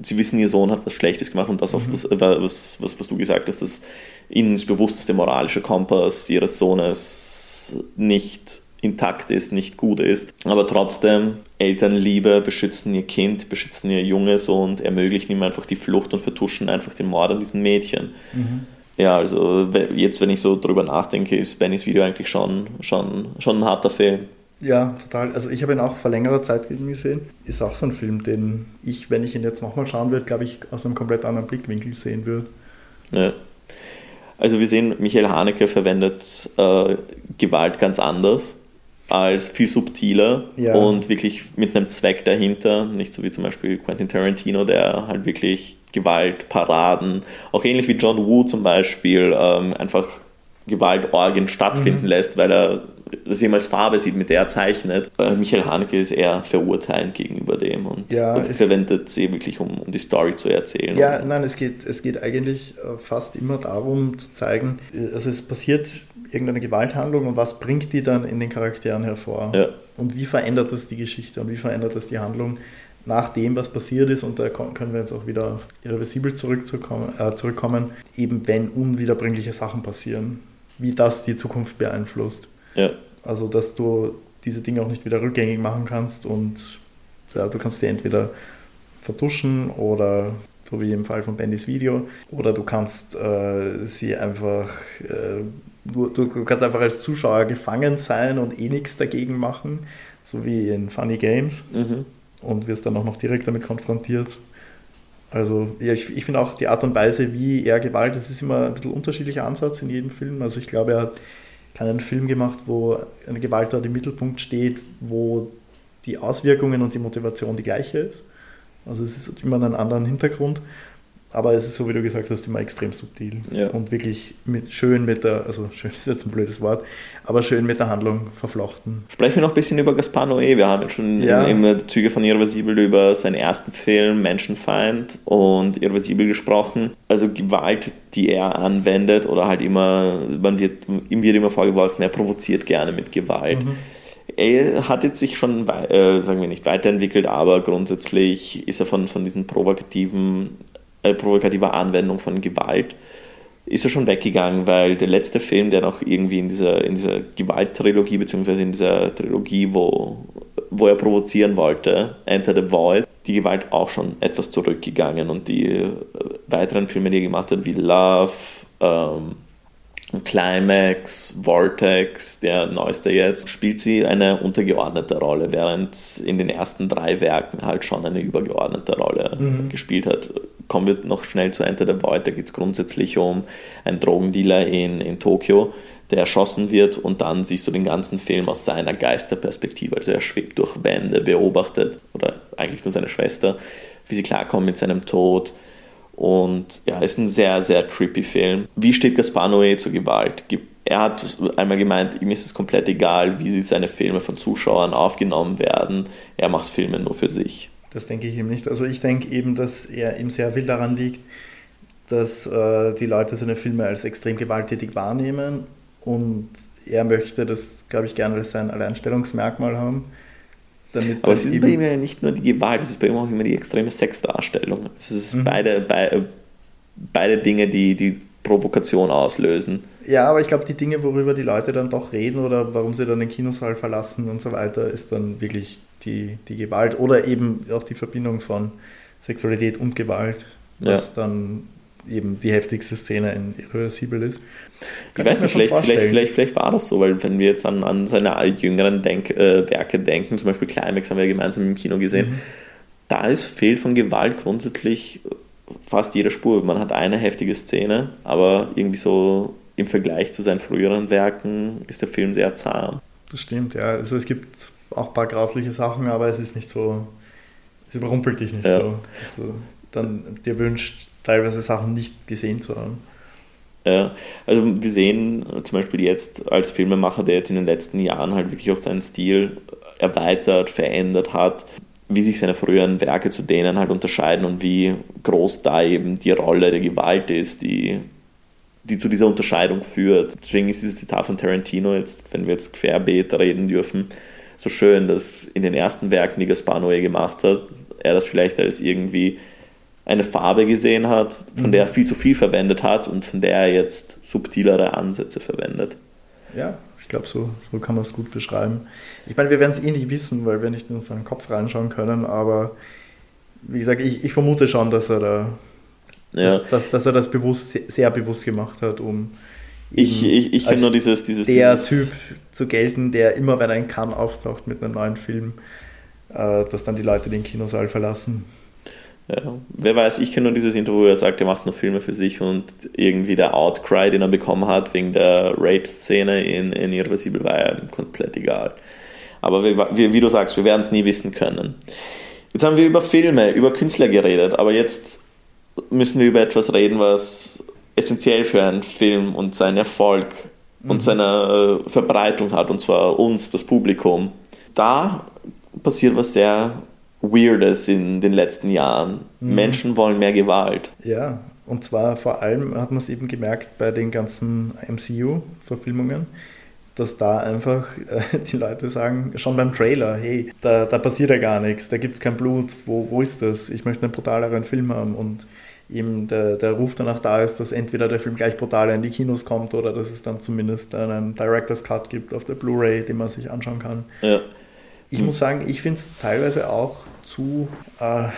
sie wissen, ihr Sohn hat was Schlechtes gemacht und das, mhm. auf das was, was, was du gesagt hast, dass ihnen ist bewusst, dass der moralische Kompass ihres Sohnes nicht intakt ist, nicht gut ist. Aber trotzdem, Elternliebe beschützen ihr Kind, beschützen ihr Junges und ermöglichen ihm einfach die Flucht und vertuschen einfach den Mord an diesem Mädchen. Mhm. Ja, also jetzt, wenn ich so drüber nachdenke, ist Bennys Video eigentlich schon, schon, schon ein harter Film. Ja, total. Also ich habe ihn auch vor längerer Zeit gesehen. Ist auch so ein Film, den ich, wenn ich ihn jetzt nochmal schauen würde, glaube ich, aus einem komplett anderen Blickwinkel sehen würde. Ja. Also wir sehen, Michael Haneke verwendet äh, Gewalt ganz anders als viel subtiler ja. und wirklich mit einem Zweck dahinter. Nicht so wie zum Beispiel Quentin Tarantino, der halt wirklich Gewaltparaden, auch ähnlich wie John Woo zum Beispiel, ähm, einfach Gewaltorgien stattfinden mhm. lässt, weil er das eben als Farbe sieht, mit der er zeichnet. Äh, Michael Haneke ist eher verurteilend gegenüber dem und, ja, und verwendet sie wirklich, um, um die Story zu erzählen. Ja, nein, es geht, es geht eigentlich äh, fast immer darum zu zeigen, äh, also es passiert irgendeine Gewalthandlung und was bringt die dann in den Charakteren hervor? Ja. Und wie verändert das die Geschichte und wie verändert das die Handlung nach dem, was passiert ist? Und da können wir jetzt auch wieder auf irreversibel zurückzukommen, äh, zurückkommen, eben wenn unwiederbringliche Sachen passieren, wie das die Zukunft beeinflusst. Ja. Also, dass du diese Dinge auch nicht wieder rückgängig machen kannst und ja, du kannst sie entweder vertuschen oder so wie im Fall von Bendys Video, oder du kannst äh, sie einfach äh, Du, du, kannst einfach als Zuschauer gefangen sein und eh nichts dagegen machen, so wie in Funny Games. Mhm. Und wirst dann auch noch direkt damit konfrontiert. Also, ja, ich, ich finde auch die Art und Weise, wie er Gewalt, das ist immer ein bisschen unterschiedlicher Ansatz in jedem Film. Also, ich glaube, er hat keinen Film gemacht, wo eine Gewalt dort im Mittelpunkt steht, wo die Auswirkungen und die Motivation die gleiche ist. Also, es ist immer einen anderen Hintergrund. Aber es ist so, wie du gesagt hast, immer extrem subtil ja. und wirklich mit, schön mit der, also schön ist jetzt ein blödes Wort, aber schön mit der Handlung verflochten. Sprechen wir noch ein bisschen über Gaspar Noé. Wir haben schon ja. im Züge von Irreversibel über seinen ersten Film Menschenfeind und Irreversibel gesprochen. Also Gewalt, die er anwendet oder halt immer, man wird, ihm wird immer vorgeworfen, er provoziert gerne mit Gewalt. Mhm. Er hat jetzt sich schon, äh, sagen wir nicht weiterentwickelt, aber grundsätzlich ist er von, von diesen provokativen äh, provokativer Anwendung von Gewalt, ist er schon weggegangen, weil der letzte Film, der noch irgendwie in dieser, in dieser Gewalt-Trilogie, beziehungsweise in dieser Trilogie, wo, wo er provozieren wollte, Enter the Void, die Gewalt auch schon etwas zurückgegangen und die äh, weiteren Filme, die er gemacht hat, wie Love, ähm, Climax, Vortex, der neueste jetzt, spielt sie eine untergeordnete Rolle, während in den ersten drei Werken halt schon eine übergeordnete Rolle mhm. gespielt hat. Kommen wir noch schnell zu Enter the Void, da geht es grundsätzlich um einen Drogendealer in, in Tokio, der erschossen wird und dann siehst du den ganzen Film aus seiner Geisterperspektive. Also er schwebt durch Wände, beobachtet, oder eigentlich nur seine Schwester, wie sie klarkommen mit seinem Tod und ja, ist ein sehr, sehr trippy Film. Wie steht Gaspar Noé zur Gewalt? Er hat einmal gemeint, ihm ist es komplett egal, wie seine Filme von Zuschauern aufgenommen werden. Er macht Filme nur für sich. Das denke ich ihm nicht. Also ich denke eben, dass er ihm sehr viel daran liegt, dass äh, die Leute seine Filme als extrem gewalttätig wahrnehmen und er möchte das, glaube ich, gerne als sein Alleinstellungsmerkmal haben. Aber es ist bei ihm ja nicht nur die Gewalt, es ist bei ihm auch immer die extreme Sexdarstellung. Es ist mhm. beide, be, beide Dinge, die die Provokation auslösen. Ja, aber ich glaube, die Dinge, worüber die Leute dann doch reden oder warum sie dann den Kinosaal verlassen und so weiter, ist dann wirklich die, die Gewalt oder eben auch die Verbindung von Sexualität und Gewalt, was ja. dann eben die heftigste Szene in Irreversibel ist. Kann ich weiß nicht, vielleicht, vielleicht, vielleicht, vielleicht, war das so, weil wenn wir jetzt an, an seine jüngeren Denk, äh, Werke denken, zum Beispiel Climax haben wir gemeinsam im Kino gesehen, mhm. da ist, fehlt von Gewalt grundsätzlich fast jede Spur. Man hat eine heftige Szene, aber irgendwie so im Vergleich zu seinen früheren Werken ist der Film sehr zahm. Das stimmt, ja. Also es gibt auch ein paar grausliche Sachen, aber es ist nicht so, es überrumpelt dich nicht ja. so. Dass du dann dir wünscht, teilweise Sachen nicht gesehen zu haben. Ja, also wir sehen zum Beispiel jetzt als Filmemacher, der jetzt in den letzten Jahren halt wirklich auch seinen Stil erweitert, verändert hat, wie sich seine früheren Werke zu denen halt unterscheiden und wie groß da eben die Rolle der Gewalt ist, die, die zu dieser Unterscheidung führt. Deswegen ist dieses Zitat von Tarantino jetzt, wenn wir jetzt querbeet reden dürfen, so schön, dass in den ersten Werken, die Gaspar Noé gemacht hat, er das vielleicht als irgendwie eine Farbe gesehen hat, von mhm. der er viel zu viel verwendet hat und von der er jetzt subtilere Ansätze verwendet. Ja, ich glaube, so, so kann man es gut beschreiben. Ich meine, wir werden es eh nicht wissen, weil wir nicht in unseren Kopf reinschauen können, aber wie gesagt, ich, ich vermute schon, dass er da ja. dass, dass, dass, er das bewusst, sehr bewusst gemacht hat, um ich, ich, ich kenne nur dieses, dieses der dieses Typ zu gelten, der immer, wenn ein Kann auftaucht mit einem neuen Film, äh, dass dann die Leute den Kinosaal verlassen. Ja, wer weiß, ich kenne nur dieses Interview, wo er sagt, er macht nur Filme für sich und irgendwie der Outcry, den er bekommen hat wegen der Rape-Szene in, in Irreversibel, war ihm komplett egal. Aber wie, wie du sagst, wir werden es nie wissen können. Jetzt haben wir über Filme, über Künstler geredet, aber jetzt müssen wir über etwas reden, was essentiell für einen Film und seinen Erfolg mhm. und seine äh, Verbreitung hat, und zwar uns, das Publikum. Da passiert was sehr Weirdes in den letzten Jahren. Mhm. Menschen wollen mehr Gewalt. Ja, und zwar vor allem hat man es eben gemerkt bei den ganzen MCU-Verfilmungen, dass da einfach äh, die Leute sagen, schon beim Trailer, hey, da, da passiert ja gar nichts, da gibt es kein Blut, wo, wo ist das? Ich möchte einen brutaleren Film haben und eben der, der Ruf danach da ist, dass entweder der Film gleich brutaler in die Kinos kommt oder dass es dann zumindest einen Director's Cut gibt auf der Blu-ray, den man sich anschauen kann. Ja. Ich hm. muss sagen, ich finde es teilweise auch zu, äh,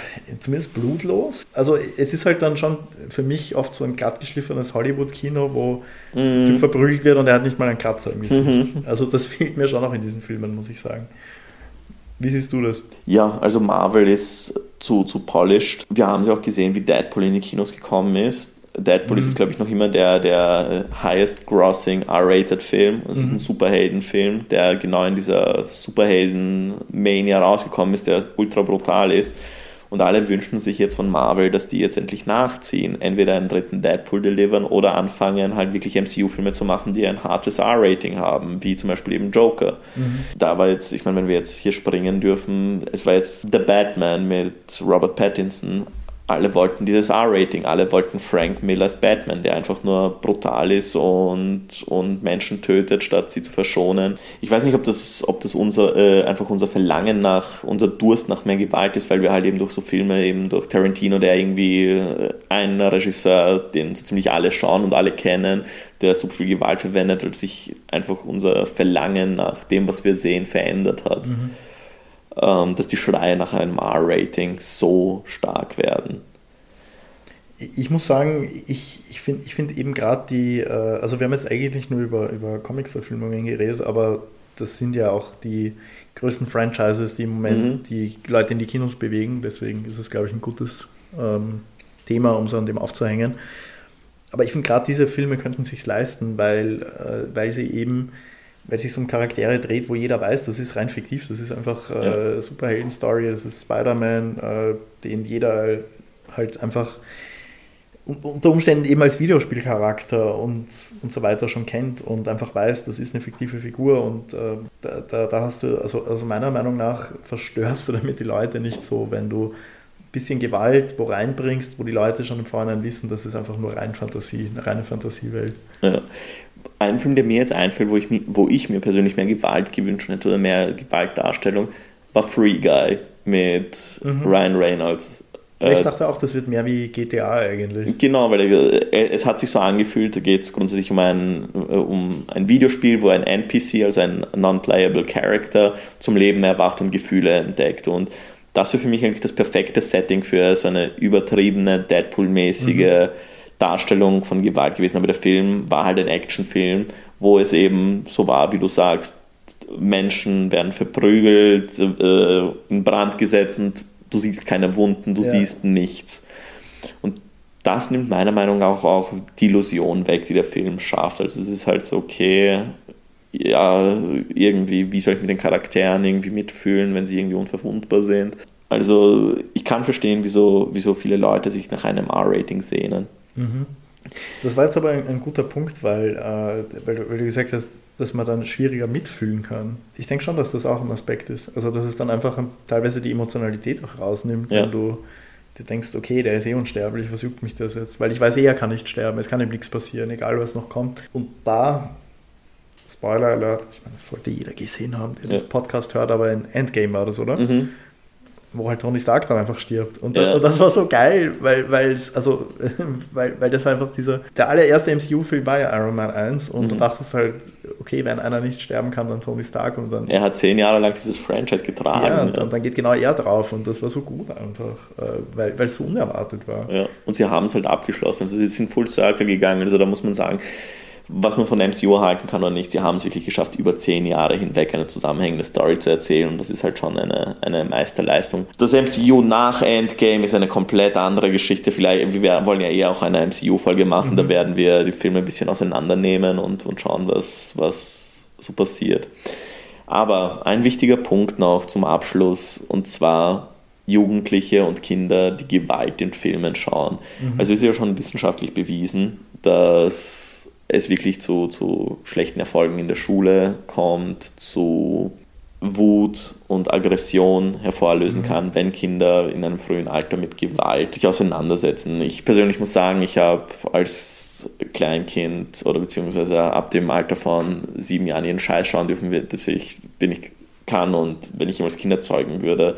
zumindest blutlos. Also es ist halt dann schon für mich oft so ein glattgeschliffenes Hollywood-Kino, wo mhm. Typ verprügelt wird und er hat nicht mal einen Kratzer im Gesicht. Mhm. Also das fehlt mir schon auch in diesen Filmen, muss ich sagen. Wie siehst du das? Ja, also Marvel ist zu, zu polished. Wir haben ja auch gesehen, wie Deadpool in die Kinos gekommen ist. Deadpool mhm. ist, glaube ich, noch immer der, der highest grossing R-rated Film. Es mhm. ist ein Superheldenfilm, der genau in dieser Superhelden-Mania rausgekommen ist, der ultra brutal ist. Und alle wünschen sich jetzt von Marvel, dass die jetzt endlich nachziehen. Entweder einen dritten Deadpool delivern oder anfangen, halt wirklich MCU-Filme zu machen, die ein hartes R-Rating haben, wie zum Beispiel eben Joker. Mhm. Da war jetzt, ich meine, wenn wir jetzt hier springen dürfen, es war jetzt The Batman mit Robert Pattinson alle wollten dieses R-Rating, alle wollten Frank Millers Batman, der einfach nur brutal ist und, und Menschen tötet, statt sie zu verschonen. Ich weiß nicht, ob das, ob das unser, äh, einfach unser Verlangen nach, unser Durst nach mehr Gewalt ist, weil wir halt eben durch so Filme, eben durch Tarantino, der irgendwie äh, ein Regisseur, den so ziemlich alle schauen und alle kennen, der so viel Gewalt verwendet, als sich einfach unser Verlangen nach dem, was wir sehen, verändert hat. Mhm dass die Schreie nach einem R-Rating so stark werden. Ich muss sagen, ich, ich finde ich find eben gerade die, äh, also wir haben jetzt eigentlich nur über, über Comic-Verfilmungen geredet, aber das sind ja auch die größten Franchises, die im Moment mhm. die Leute in die Kinos bewegen. Deswegen ist es, glaube ich, ein gutes ähm, Thema, um so an dem aufzuhängen. Aber ich finde gerade diese Filme könnten sich leisten, weil, äh, weil sie eben weil es sich um Charaktere dreht, wo jeder weiß, das ist rein fiktiv, das ist einfach äh, ja. Superhelden-Story, das ist Spider-Man, äh, den jeder halt einfach unter Umständen eben als Videospielcharakter und, und so weiter schon kennt und einfach weiß, das ist eine fiktive Figur und äh, da, da, da, hast du, also, also meiner Meinung nach verstörst du damit die Leute nicht so, wenn du ein bisschen Gewalt wo reinbringst, wo die Leute schon im Vorhinein wissen, das ist einfach nur rein Fantasie, eine reine Fantasiewelt. Ja ein Film, der mir jetzt einfällt, wo ich, wo ich mir persönlich mehr Gewalt gewünscht hätte oder mehr Gewaltdarstellung, war Free Guy mit mhm. Ryan Reynolds. ich äh, dachte auch, das wird mehr wie GTA eigentlich. Genau, weil es hat sich so angefühlt, da geht es grundsätzlich um ein, äh, um ein Videospiel, wo ein NPC, also ein Non-Playable Character, zum Leben erwacht und Gefühle entdeckt. Und das war für mich eigentlich das perfekte Setting für so eine übertriebene, Deadpool-mäßige mhm Darstellung von Gewalt gewesen, aber der Film war halt ein Actionfilm, wo es eben so war, wie du sagst, Menschen werden verprügelt, äh, in Brand gesetzt und du siehst keine Wunden, du ja. siehst nichts. Und das nimmt meiner Meinung nach auch die Illusion weg, die der Film schafft. Also es ist halt so, okay, ja, irgendwie, wie soll ich mit den Charakteren irgendwie mitfühlen, wenn sie irgendwie unverwundbar sind? Also ich kann verstehen, wieso, wieso viele Leute sich nach einem R-Rating sehnen. Mhm. Das war jetzt aber ein, ein guter Punkt, weil, äh, weil, weil, du gesagt hast, dass man dann schwieriger mitfühlen kann. Ich denke schon, dass das auch ein Aspekt ist. Also dass es dann einfach teilweise die Emotionalität auch rausnimmt, ja. wenn du dir denkst, okay, der ist eh unsterblich, was juckt mich das jetzt? Weil ich weiß eh, er kann nicht sterben, es kann ihm nichts passieren, egal was noch kommt. Und da, Spoiler Alert, ich meine, das sollte jeder gesehen haben, der ja. das Podcast hört, aber in Endgame war das, oder? Mhm wo halt Tony Stark dann einfach stirbt. Und, ja. und das war so geil, weil, weil also, weil, weil das einfach dieser, der allererste MCU-Film war ja Iron Man 1 und mhm. du dachtest halt, okay, wenn einer nicht sterben kann, dann Tony Stark und dann. Er hat zehn Jahre lang dieses Franchise getragen. Ja, und ja. dann geht genau er drauf und das war so gut einfach, äh, weil, weil es so unerwartet war. Ja, und sie haben es halt abgeschlossen. Also sie sind Full Circle gegangen, also da muss man sagen, was man von MCU halten kann oder nicht, sie haben es wirklich geschafft, über zehn Jahre hinweg eine zusammenhängende Story zu erzählen und das ist halt schon eine, eine Meisterleistung. Das MCU nach Endgame ist eine komplett andere Geschichte. Vielleicht, wir wollen ja eher auch eine MCU-Folge machen, mhm. da werden wir die Filme ein bisschen auseinandernehmen und, und schauen, was, was so passiert. Aber ein wichtiger Punkt noch zum Abschluss und zwar Jugendliche und Kinder, die Gewalt in Filmen schauen. Mhm. Also ist ja schon wissenschaftlich bewiesen, dass es wirklich zu, zu schlechten Erfolgen in der Schule kommt, zu Wut und Aggression hervorlösen mhm. kann, wenn Kinder in einem frühen Alter mit Gewalt sich auseinandersetzen. Ich persönlich muss sagen, ich habe als Kleinkind oder beziehungsweise ab dem Alter von sieben Jahren ihren Scheiß schauen dürfen, das ich, den ich kann und wenn ich ihn als Kind erzeugen würde,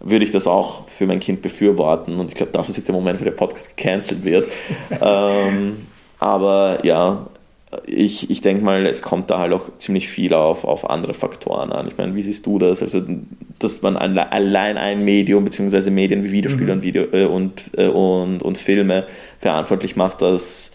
würde ich das auch für mein Kind befürworten und ich glaube, das ist jetzt der Moment, wo der Podcast gecancelt wird. ähm, aber ja, ich, ich denke mal, es kommt da halt auch ziemlich viel auf, auf andere Faktoren an. Ich meine, wie siehst du das? Also, dass man allein ein Medium bzw. Medien wie Videospiele mhm. und, Video, äh, und, äh, und, und Filme verantwortlich macht, dass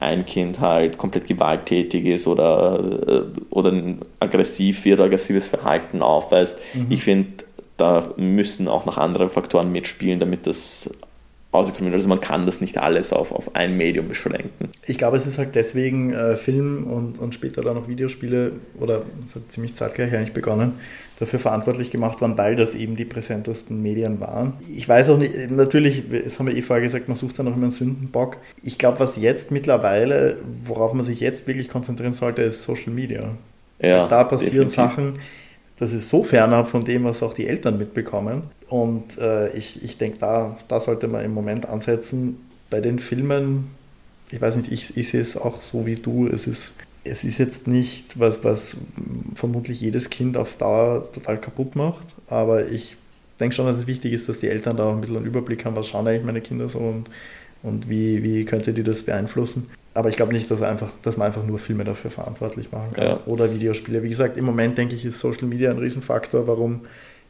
ein Kind halt komplett gewalttätig ist oder, äh, oder aggressiv wird, aggressives Verhalten aufweist. Mhm. Ich finde, da müssen auch noch andere Faktoren mitspielen, damit das rausgekommen Also man kann das nicht alles auf, auf ein Medium beschränken. Ich glaube, es ist halt deswegen äh, Film und, und später dann noch Videospiele oder es hat ziemlich zeitgleich eigentlich begonnen, dafür verantwortlich gemacht worden, weil das eben die präsentesten Medien waren. Ich weiß auch nicht, natürlich, das haben wir eh vorher gesagt, man sucht dann noch immer einen Sündenbock. Ich glaube, was jetzt mittlerweile, worauf man sich jetzt wirklich konzentrieren sollte, ist Social Media. Ja, da passieren definitiv. Sachen, das ist so fernab von dem, was auch die Eltern mitbekommen. Und äh, ich, ich denke, da, da sollte man im Moment ansetzen. Bei den Filmen, ich weiß nicht, ich, ich sehe es auch so wie du, es ist, es ist jetzt nicht was, was vermutlich jedes Kind auf Dauer total kaputt macht, aber ich denke schon, dass es wichtig ist, dass die Eltern da auch ein bisschen einen Überblick haben, was schauen eigentlich meine Kinder so und, und wie, wie könnte die das beeinflussen. Aber ich glaube nicht, dass, einfach, dass man einfach nur Filme dafür verantwortlich machen kann. Ja. Oder Videospiele. Wie gesagt, im Moment denke ich, ist Social Media ein Riesenfaktor, warum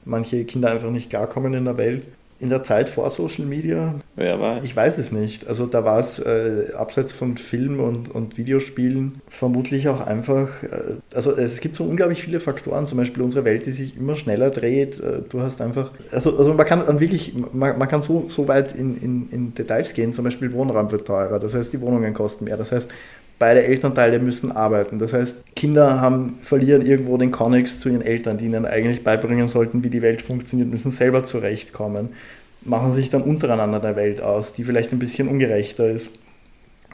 manche Kinder einfach nicht klarkommen in der Welt in der Zeit vor Social Media? Wer weiß. Ich weiß es nicht. Also da war es äh, abseits von Film und, und Videospielen vermutlich auch einfach, äh, also es gibt so unglaublich viele Faktoren, zum Beispiel unsere Welt, die sich immer schneller dreht. Äh, du hast einfach, also, also man kann dann wirklich, man, man kann so, so weit in, in, in Details gehen, zum Beispiel Wohnraum wird teurer, das heißt die Wohnungen kosten mehr, das heißt beide Elternteile müssen arbeiten. Das heißt, Kinder haben, verlieren irgendwo den Connex zu ihren Eltern, die ihnen eigentlich beibringen sollten, wie die Welt funktioniert, müssen selber zurechtkommen, machen sich dann untereinander der Welt aus, die vielleicht ein bisschen ungerechter ist.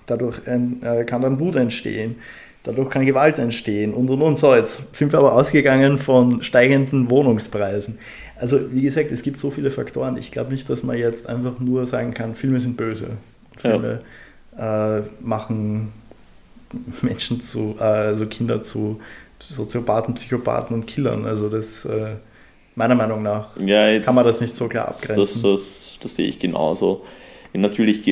Dadurch äh, kann dann Wut entstehen, dadurch kann Gewalt entstehen und und und. So, jetzt sind wir aber ausgegangen von steigenden Wohnungspreisen. Also, wie gesagt, es gibt so viele Faktoren. Ich glaube nicht, dass man jetzt einfach nur sagen kann, Filme sind böse. Filme ja. äh, machen Menschen zu, äh, also Kinder zu Soziopathen, Psychopathen und Killern. Also das äh, meiner Meinung nach ja, kann man das nicht so klar abgrenzen. Das, das, das sehe ich genauso. Natürlich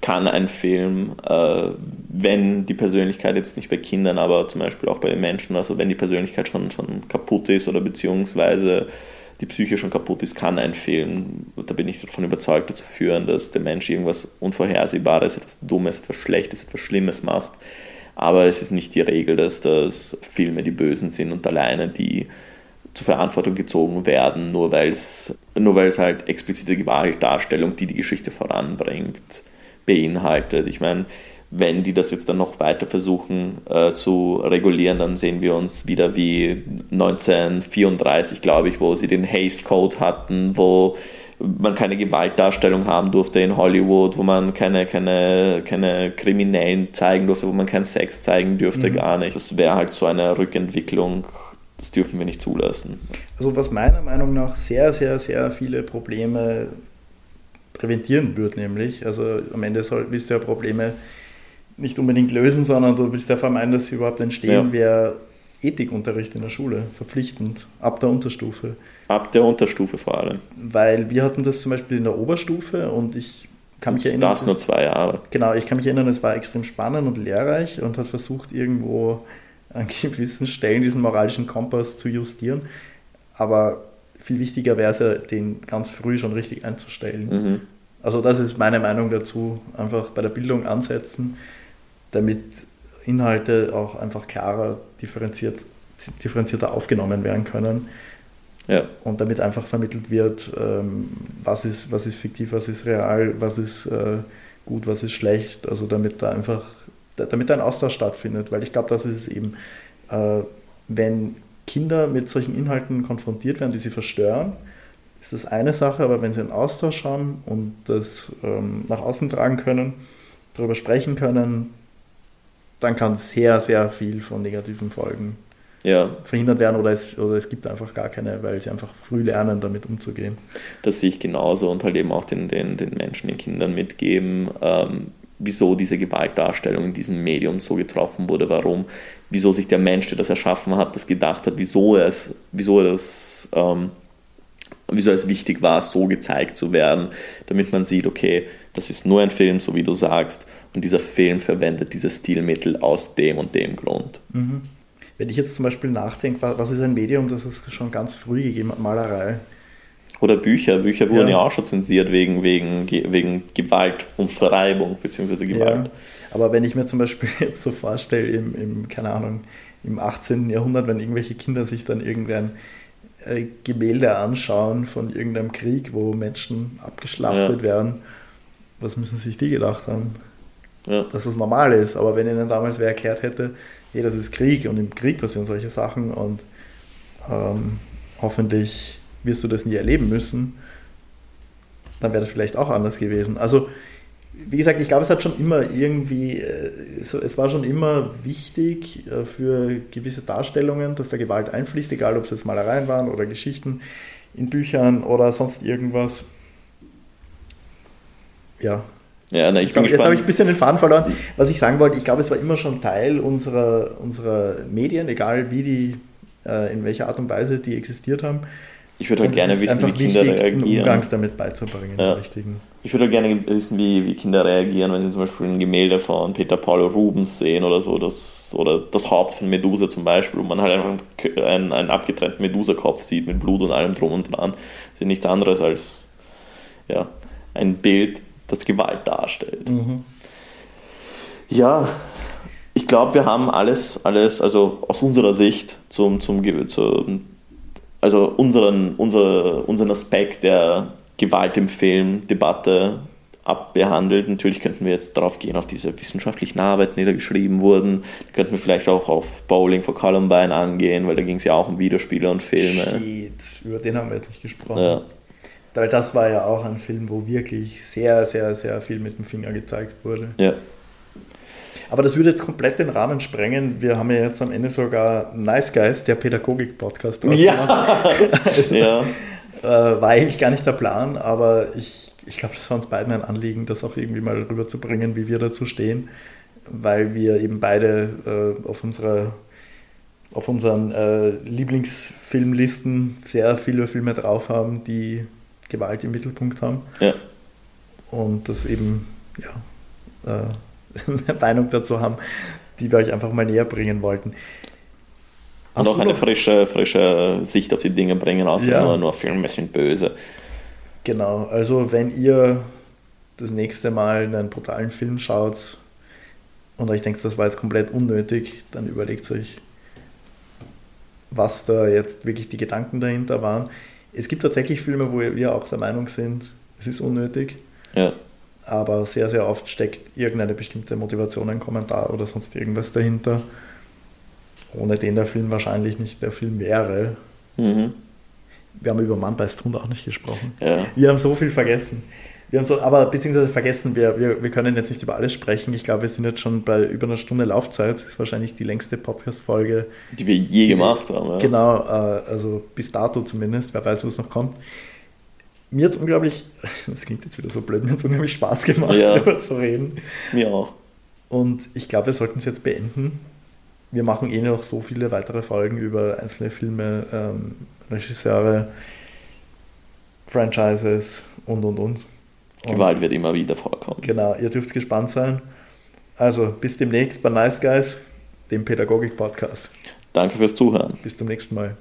kann ein Film, äh, wenn die Persönlichkeit jetzt nicht bei Kindern, aber zum Beispiel auch bei Menschen, also wenn die Persönlichkeit schon, schon kaputt ist oder beziehungsweise die Psyche schon kaputt ist, kann ein Film, da bin ich davon überzeugt, dazu führen, dass der Mensch irgendwas Unvorhersehbares, etwas Dummes, etwas Schlechtes, etwas Schlimmes macht aber es ist nicht die Regel, dass das Filme die Bösen sind und alleine die zur Verantwortung gezogen werden, nur weil es nur halt explizite Gewaltdarstellung, die die Geschichte voranbringt, beinhaltet. Ich meine, wenn die das jetzt dann noch weiter versuchen äh, zu regulieren, dann sehen wir uns wieder wie 1934, glaube ich, wo sie den Hays Code hatten, wo man keine Gewaltdarstellung haben durfte in Hollywood, wo man keine, keine, keine Kriminellen zeigen durfte, wo man keinen Sex zeigen dürfte, mhm. gar nicht. Das wäre halt so eine Rückentwicklung, das dürfen wir nicht zulassen. Also was meiner Meinung nach sehr, sehr, sehr viele Probleme präventieren wird, nämlich, also am Ende soll, willst du ja Probleme nicht unbedingt lösen, sondern du willst ja vermeiden, dass sie überhaupt entstehen, ja. wäre Ethikunterricht in der Schule, verpflichtend, ab der Unterstufe. Ab der Unterstufe vor allem. Weil wir hatten das zum Beispiel in der Oberstufe und ich kann mich erinnern. Das nur zwei Jahre. Genau, ich kann mich erinnern, es war extrem spannend und lehrreich und hat versucht, irgendwo an gewissen Stellen diesen moralischen Kompass zu justieren. Aber viel wichtiger wäre es ja, den ganz früh schon richtig einzustellen. Mhm. Also das ist meine Meinung dazu. Einfach bei der Bildung ansetzen, damit Inhalte auch einfach klarer differenziert, differenzierter aufgenommen werden können. Ja. Und damit einfach vermittelt wird, ähm, was, ist, was ist fiktiv, was ist real, was ist äh, gut, was ist schlecht. Also damit da einfach, damit ein Austausch stattfindet. Weil ich glaube, das ist es eben, äh, wenn Kinder mit solchen Inhalten konfrontiert werden, die sie verstören, ist das eine Sache, aber wenn sie einen Austausch haben und das ähm, nach außen tragen können, darüber sprechen können, dann kann sehr, sehr viel von negativen Folgen ja. verhindert werden oder es, oder es gibt einfach gar keine, weil sie einfach früh lernen, damit umzugehen. Das sehe ich genauso und halt eben auch den, den, den Menschen, den Kindern mitgeben, ähm, wieso diese Gewaltdarstellung in diesem Medium so getroffen wurde, warum, wieso sich der Mensch, der das erschaffen hat, das gedacht hat, wieso es, wieso das, ähm, wieso es wichtig war, so gezeigt zu werden, damit man sieht, okay, das ist nur ein Film, so wie du sagst, und dieser Film verwendet dieses Stilmittel aus dem und dem Grund. Mhm. Wenn ich jetzt zum Beispiel nachdenke, was ist ein Medium, das es schon ganz früh gegeben hat, Malerei. Oder Bücher. Bücher wurden ja, ja auch schon zensiert wegen, wegen, wegen Gewalt und Verreibung bzw. Gewalt. Ja. Aber wenn ich mir zum Beispiel jetzt so vorstelle, im, im, keine Ahnung, im 18. Jahrhundert, wenn irgendwelche Kinder sich dann irgendein äh, Gemälde anschauen von irgendeinem Krieg, wo Menschen abgeschlachtet ja. werden, was müssen sich die gedacht haben? Dass das normal ist. Aber wenn ihnen damals wer erklärt hätte, hey, das ist Krieg und im Krieg passieren solche Sachen und ähm, hoffentlich wirst du das nie erleben müssen, dann wäre das vielleicht auch anders gewesen. Also, wie gesagt, ich glaube, es hat schon immer irgendwie, äh, es, war schon immer wichtig äh, für gewisse Darstellungen, dass da Gewalt einfließt, egal ob es jetzt Malereien waren oder Geschichten in Büchern oder sonst irgendwas. Ja, ja, na, ich jetzt bin hab. Jetzt habe ich ein bisschen den Faden verloren. Was ich sagen wollte, ich glaube, es war immer schon Teil unserer, unserer Medien, egal wie die, äh, in welcher Art und Weise die existiert haben. Ich würde halt gerne wissen, wie Kinder wichtig, reagieren. Einen Umgang damit beizubringen. Ja. Ich würde halt gerne wissen, wie, wie Kinder reagieren, wenn sie zum Beispiel ein Gemälde von Peter Paul Rubens sehen oder so, das, oder das Haupt von Medusa zum Beispiel, wo man halt einfach einen, einen abgetrennten Medusa-Kopf sieht mit Blut und allem drum und dran. Das ist nichts anderes als ja, ein Bild das Gewalt darstellt. Mhm. Ja, ich glaube, wir haben alles, alles, also aus unserer Sicht zum, zum, zum also unseren, unser, unseren Aspekt der Gewalt im Film, Debatte abbehandelt. Natürlich könnten wir jetzt darauf gehen, auf diese wissenschaftlichen Arbeiten, die da geschrieben wurden. Da könnten wir vielleicht auch auf Bowling for Columbine angehen, weil da ging es ja auch um Videospiele und Filme. Shit, über den haben wir jetzt nicht gesprochen. Ja. Weil das war ja auch ein Film, wo wirklich sehr, sehr, sehr viel mit dem Finger gezeigt wurde. Ja. Aber das würde jetzt komplett den Rahmen sprengen. Wir haben ja jetzt am Ende sogar Nice Guys, der Pädagogik-Podcast draus ja. also, ja. Äh, war eigentlich gar nicht der Plan, aber ich, ich glaube, das war uns beiden ein Anliegen, das auch irgendwie mal rüberzubringen, wie wir dazu stehen, weil wir eben beide äh, auf unserer auf unseren äh, Lieblingsfilmlisten sehr viele Filme drauf haben, die Gewalt im Mittelpunkt haben. Ja. Und das eben, ja, äh, eine Meinung dazu haben, die wir euch einfach mal näher bringen wollten. Hast und auch eine frische, frische Sicht auf die Dinge bringen, außer ja. nur, nur Filme sind böse. Genau, also wenn ihr das nächste Mal einen brutalen Film schaut und euch denkt, das war jetzt komplett unnötig, dann überlegt euch, was da jetzt wirklich die Gedanken dahinter waren. Es gibt tatsächlich Filme, wo wir auch der Meinung sind, es ist unnötig. Ja. aber sehr, sehr oft steckt irgendeine bestimmte Motivation, ein Kommentar oder sonst irgendwas dahinter, ohne den der Film wahrscheinlich nicht der Film wäre. Mhm. Wir haben über Mann beißt Hund auch nicht gesprochen. Ja. Wir haben so viel vergessen. Wir haben so, aber beziehungsweise vergessen, wir, wir, wir können jetzt nicht über alles sprechen. Ich glaube, wir sind jetzt schon bei über einer Stunde Laufzeit. Das ist wahrscheinlich die längste Podcast-Folge. Die wir je gemacht haben. Ja. Genau, äh, also bis dato zumindest. Wer weiß, wo es noch kommt. Mir hat es unglaublich, das klingt jetzt wieder so blöd, mir hat es unglaublich Spaß gemacht, Ja. darüber zu reden. Mir auch. Und ich glaube, wir sollten es jetzt beenden. Wir machen eh noch so viele weitere Folgen über einzelne Filme, ähm, Regisseure, Franchises und und. und Gewalt wird immer wieder vorkommen. Genau, ihr dürft gespannt sein. Also bis demnächst bei Nice Guys, dem Pädagogik-Podcast. Danke fürs Zuhören. Bis zum nächsten Mal.